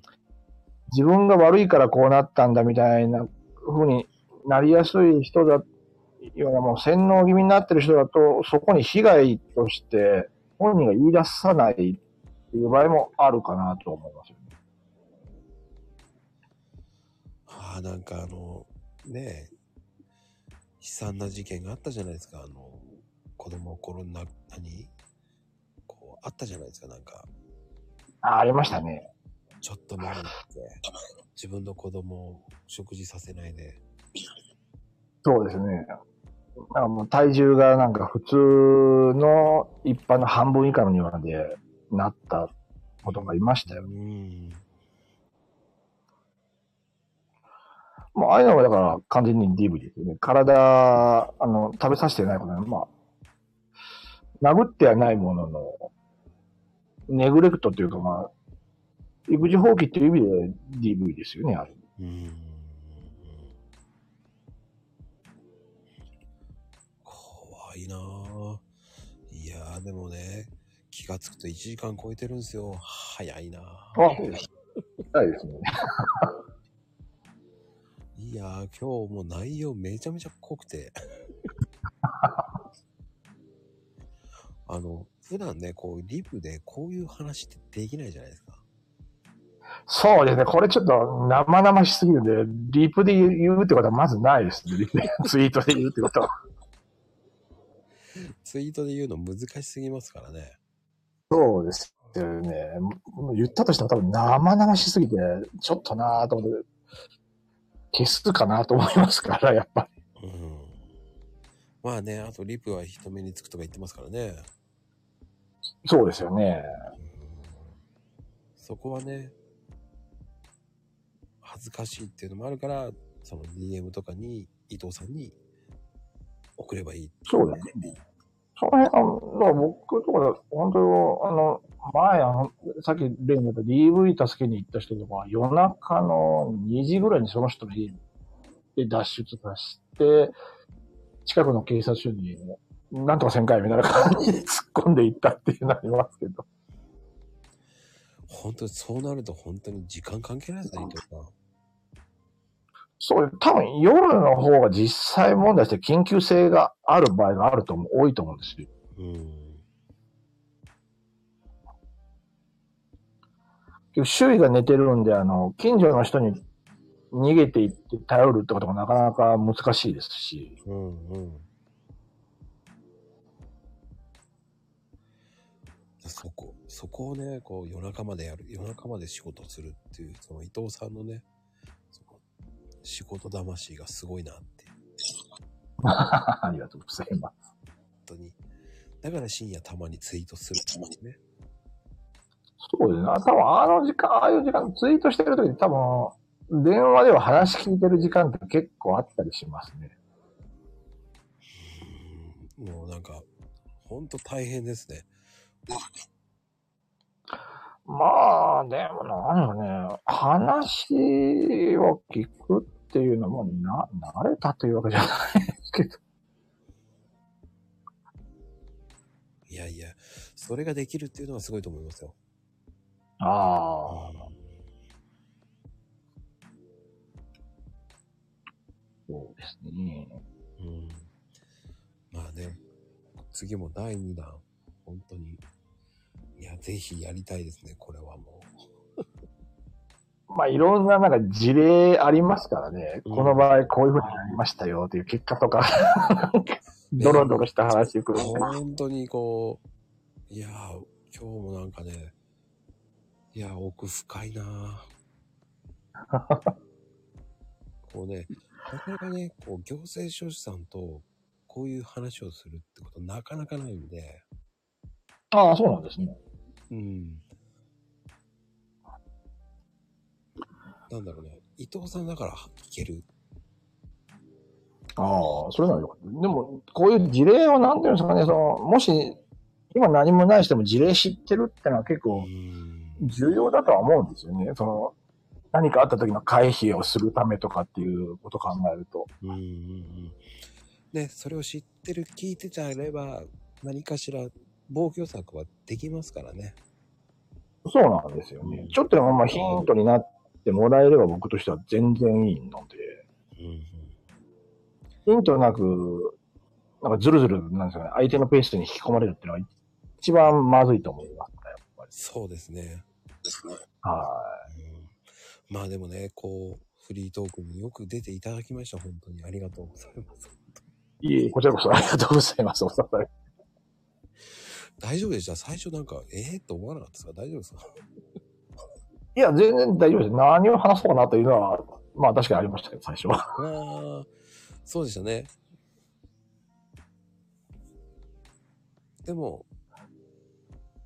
自分が悪いからこうなったんだみたいな風になりやすい人だ、ようなもう洗脳気味になってる人だと、そこに被害として本人が言い出さないっていう場合もあるかなと思いますよね。ああ、なんかあの、ねえ、悲惨な事件があったじゃないですか、あの、子供の頃な、何？こう、あったじゃないですか、なんか、あありましたね。ちょっと前にって、自分の子供を食事させないで、そうですね。なんかもう体重がなんか普通の一般の半分以下のにまでなったことがいましたよう。ん。もうああいうのがだから完全に DV ですよね。体、あの、食べさせてないことは、まあ、殴ってはないものの、ネグレクトというかまあ、育児放棄っていう意味で DV ですよね、あれ。うん。怖いなぁ。いやー、でもね、気がつくと1時間超えてるんですよ。早いなぁ。あ、そうです。ないですね。いやー、今日も内容めちゃめちゃ濃くて。あの、普段ね、こう、リプでこういう話ってできないじゃないですか。そうですね。これちょっと生々しすぎるんで、リプで言うってことはまずないですね。リプでツイートで言うってことは。ツイートで言うの難しすぎますからね。そうですよね。言ったとしても多分生々しすぎて、ちょっとなぁと思って、消すかなと思いますから、やっぱり。うん。まあね、あとリプは人目につくとか言ってますからね。そうですよね。うんそこはね、恥ずかしいっていうのもあるから、その DM とかに伊藤さんに送ればいい。そうですね。その辺、あの、だから僕とかで、本当あの、前、さっき例に出た DV 助けに行った人とか、夜中の2時ぐらいにその人の家で脱出さして、近くの警察署に、なんとか1000回みたいな感じで突っ込んでいったっていうのありますけど。本当にそうなると本当に時間関係ないですね、伊藤さん。そう、多分夜の方が実際問題として緊急性がある場合があると思う、多いと思うんですよ。うん。周囲が寝てるんで、あの、近所の人に逃げていって頼るってこともなかなか難しいですし。うんうん。そこ、そこをね、こう夜中までやる、夜中まで仕事するっていう、その伊藤さんのね、その仕事魂がすごいなって、本 *laughs* ありがとうございます。当に。だから深夜たまにツイートするんですね。そうですね。多分あの時間、ああいう時間、ツイートしてる時に多分、電話では話聞いてる時間って結構あったりしますね。うんもうなんか、ほんと大変ですね。まあ、でもなんだね、話を聞くっていうのもな、慣れたというわけじゃないですけど。いやいや、それができるっていうのはすごいと思いますよ。ああ、そうですね。うん。まあね、次も第2弾、本当に。いや、ぜひやりたいですね、これはもまあ、いろんななんか事例ありますからね。うんこの場合こういうふうになりましたよっていう結果とか、*laughs* ドロドロした話くう。る。本当にこう、いやー、今日もなんかね、いや、奥深いなぁ *laughs* こうね、なかなかね、こう、行政書士さんと、こういう話をするってことなかなかないんで、ああ、そうなんですね。うん。なんだろうね、伊藤さんだから聞ける。ああ、それならよかった。でも、こういう事例をなんていうんですかね、その、もし、今何もない人も事例知ってるってのは結う構ん。重要だとは思うんですよね。その、何かあった時の回避をするためとかっていうことを考えると。うんうんうん。で、それを知ってる、聞いてちゃえれば、何かしら防御策はできますからね。そうなんですよね。ちょっとでもまあヒントになってもらえれば僕としては全然いいので、うんヒントなく、なんかズルズル、なんですかね、相手のペースに引き込まれるっていうのは一番まずいと思いますね、やっぱり。そうですね。はうん、まあでもね、こう、フリートークによく出ていただきました。本当にありがとうございます。い。いえ、こちらこそありがとうございます。お支え。大丈夫でした？最初なんか、ええー、と思わなかったですか？大丈夫ですか？*laughs* いや、全然大丈夫です。何を話そうかなというのは、まあ確かにありましたけど、最初は。ああ、そうでしたね。でも、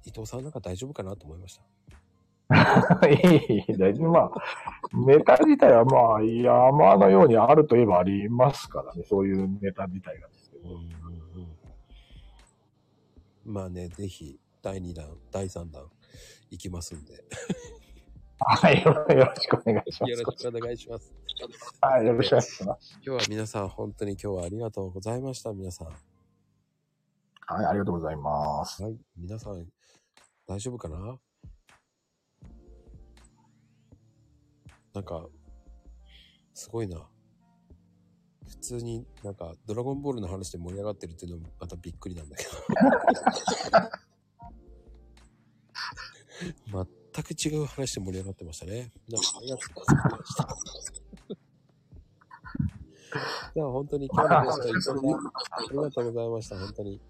伊藤さんなんか大丈夫かなと思いました。*laughs* いえいえ、大丈夫。まあ、ネタ自体はまあ、山のようにあるといえばありますからね、そういうネタ自体がですけど。うんうんうん。まあね、ぜひ、第2弾、第3弾、行きますんで。はい、よろしくお願いします。よろしくお願いします。はい、よろしくお願いします。今日は皆さん、本当に今日はありがとうございました、皆さん。はい、ありがとうございます。はい、皆さん、大丈夫かな？なんか、すごいな。普通になんか、ドラゴンボールの話で盛り上がってるっていうのもまたびっくりなんだけど。*laughs* 全く違う話で盛り上がってましたね。皆さんありがとうございました。では本当に今日のゲスト、ありがとうございました。本当に。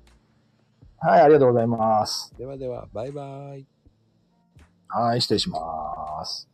はい、ありがとうございます。ではでは、バイバイ。はい、失礼します。